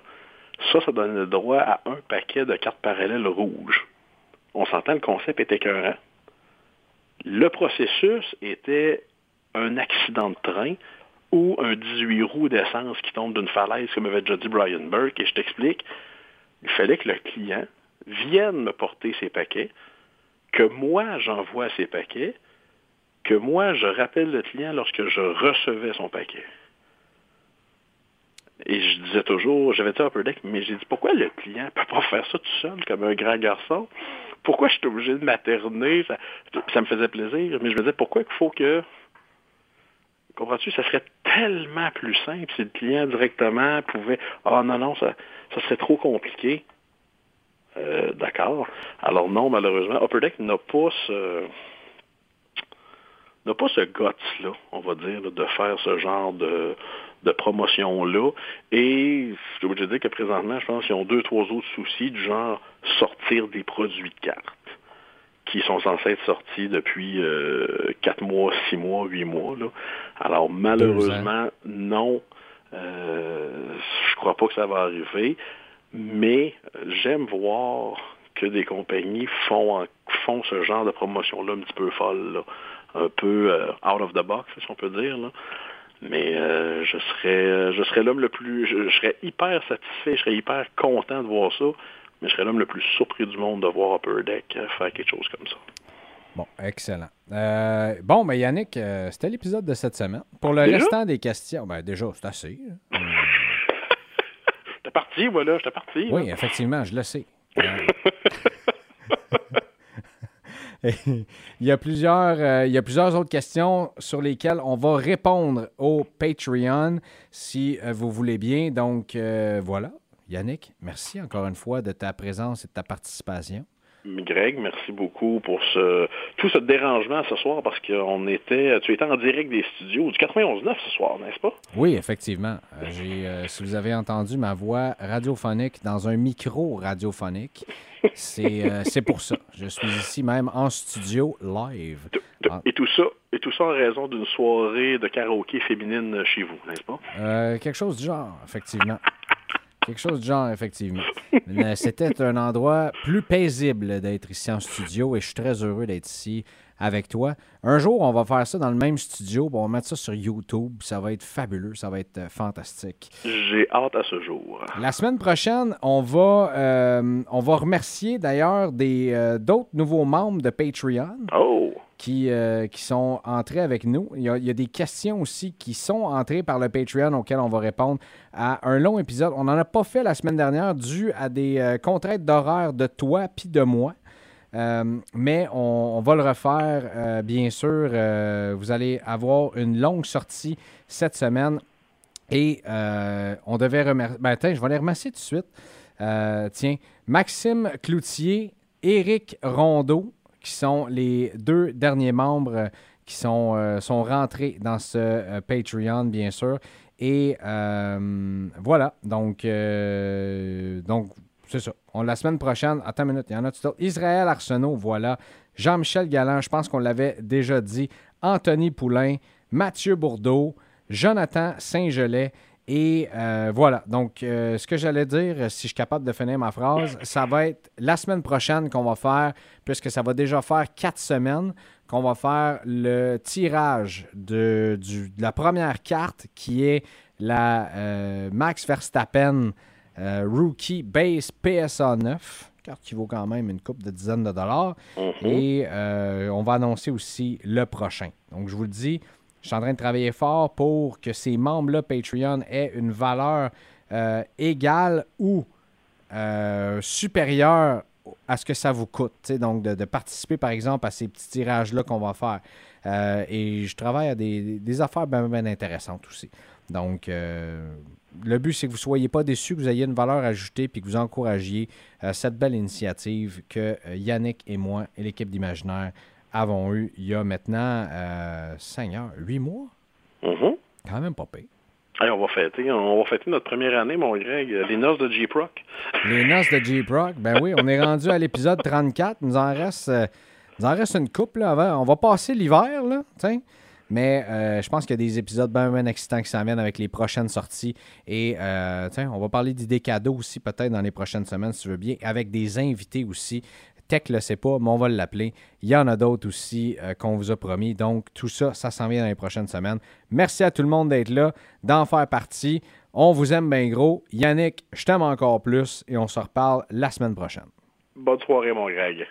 Ça, ça donnait le droit à un paquet de cartes parallèles rouges. On s'entend, le concept était écœurant. Le processus était un accident de train ou un 18 roues d'essence qui tombe d'une falaise, comme avait déjà dit Brian Burke. Et je t'explique, il fallait que le client vienne me porter ses paquets, que moi j'envoie ses paquets, que moi je rappelle le client lorsque je recevais son paquet. Et je disais toujours, j'avais dit à Upper Deck, mais j'ai dit pourquoi le client ne peut pas faire ça tout seul comme un grand garçon? Pourquoi je suis obligé de materner? Ça, me faisait plaisir, mais je me disais pourquoi il faut que Comprends-tu? Ça serait tellement plus simple si le client directement pouvait. Ah non, non, ça, ça serait trop compliqué. Euh, D'accord. Alors non, malheureusement, Upper Deck n'a pas ce n'a pas ce guts-là, on va dire, de faire ce genre de, de promotion-là. Et je de dire que présentement, je pense qu'ils ont deux, trois autres soucis du genre sortir des produits de cartes qui sont censés être sortis depuis euh, 4 mois, 6 mois, 8 mois. Là. Alors malheureusement, non. Euh, je crois pas que ça va arriver. Mais j'aime voir que des compagnies font, font ce genre de promotion-là un petit peu folle, là. un peu euh, out of the box, si on peut dire. Là. Mais euh, je serais je serais l'homme le plus je, je, serais hyper satisfait, je serais hyper content de voir ça, mais je serais l'homme le plus surpris du monde de voir Upper Deck faire quelque chose comme ça. Bon, excellent. Euh, bon, mais Yannick, euh, c'était l'épisode de cette semaine. Pour le déjà? restant des questions, ben déjà, c'est assez. Euh, J'étais parti, voilà, j'étais parti. oui, là. effectivement, je le sais. Euh, il, y a plusieurs, euh, il y a plusieurs autres questions sur lesquelles on va répondre au Patreon si euh, vous voulez bien. Donc, euh, voilà. Yannick, merci encore une fois de ta présence et de ta participation. Greg, merci beaucoup pour ce tout ce dérangement ce soir parce qu'on était tu étais en direct des studios du 91.9 ce soir, n'est-ce pas? Oui, effectivement. Euh, j'ai, euh, si vous avez entendu ma voix radiophonique dans un micro radiophonique, c'est, euh, pour ça. Je suis ici même en studio live. Et tout ça, et tout ça en raison d'une soirée de karaoké féminine chez vous, n'est-ce pas? Euh, quelque chose du genre, effectivement. Quelque chose du genre, effectivement. Mais C'était un endroit plus paisible d'être ici en studio et je suis très heureux d'être ici avec toi. Un jour, on va faire ça dans le même studio, on va mettre ça sur YouTube. Ça va être fabuleux, ça va être euh, fantastique. J'ai hâte à ce jour. La semaine prochaine, on va, euh, on va remercier d'ailleurs des, euh, d'autres nouveaux membres de Patreon Oh! qui, qui sont entrés avec nous. Il y, a, il y a des questions aussi qui sont entrées par le Patreon auxquelles on va répondre à un long épisode. On n'en a pas fait la semaine dernière dû à des contraintes d'horaire de toi puis de moi. Euh, mais on, va le refaire, euh, bien sûr. Euh, vous allez avoir une longue sortie cette semaine. Et on devait remercier. Ben, attends, je vais les remercier tout de suite. Tiens, Maxime Cloutier, Éric Rondeau, qui sont les deux derniers membres qui sont, sont rentrés dans ce Patreon, bien sûr. Et voilà, donc, donc c'est ça. La semaine prochaine, attends une minute, il y en a tout d'autres. Israël Arsenault, voilà. Jean-Michel Galland, je pense qu'on l'avait déjà dit. Anthony Poulain, Mathieu Bourdeau, Jonathan Saint-Gelais. Et euh, voilà, donc euh, ce que j'allais dire, si je suis capable de finir ma phrase, ça va être la semaine prochaine qu'on va faire, puisque ça va déjà faire quatre semaines, qu'on va faire le tirage de, la première carte qui est la euh, Max Verstappen euh, Rookie Base PSA 9, carte qui vaut quand même une coupe de dizaines de dollars. Mhm. Et euh, on va annoncer aussi le prochain. Donc, je vous le dis, je suis en train de travailler fort pour que ces membres-là Patreon aient une valeur euh, égale ou supérieure à ce que ça vous coûte. Donc, de, de participer, par exemple, à ces petits tirages-là qu'on va faire. Et je travaille à des, des affaires bien, bien intéressantes aussi. Donc, euh, le but, c'est que vous ne soyez pas déçus, que vous ayez une valeur ajoutée puis que vous encouragiez euh, cette belle initiative que euh, Yannick et moi et l'équipe d'Imaginaire avons eue il y a maintenant, Seigneur, huit mois? Mhm. Quand même pas pire. Hey, on va fêter, on va fêter notre première année, mon Greg, les noces de J-Proc. Les noces de J-Proc, ben oui, on est rendu à l'épisode 34. Il nous en reste, nous en reste une coupe. Là, avant. On va passer l'hiver, là, tiens. Mais euh, je pense qu'il y a des épisodes bien, bien excitants qui s'en viennent avec les prochaines sorties. Et euh, tiens, on va parler d'idées cadeaux aussi peut-être dans les prochaines semaines, si tu veux bien, avec des invités aussi. Tech le sait pas, mais on va l'appeler. Il y en a d'autres aussi euh, qu'on vous a promis. Donc, tout ça, ça s'en vient dans les prochaines semaines. Merci à tout le monde d'être là, d'en faire partie. On vous aime bien gros. Yannick, je t'aime encore plus et on se reparle la semaine prochaine. Bonne soirée, mon Greg.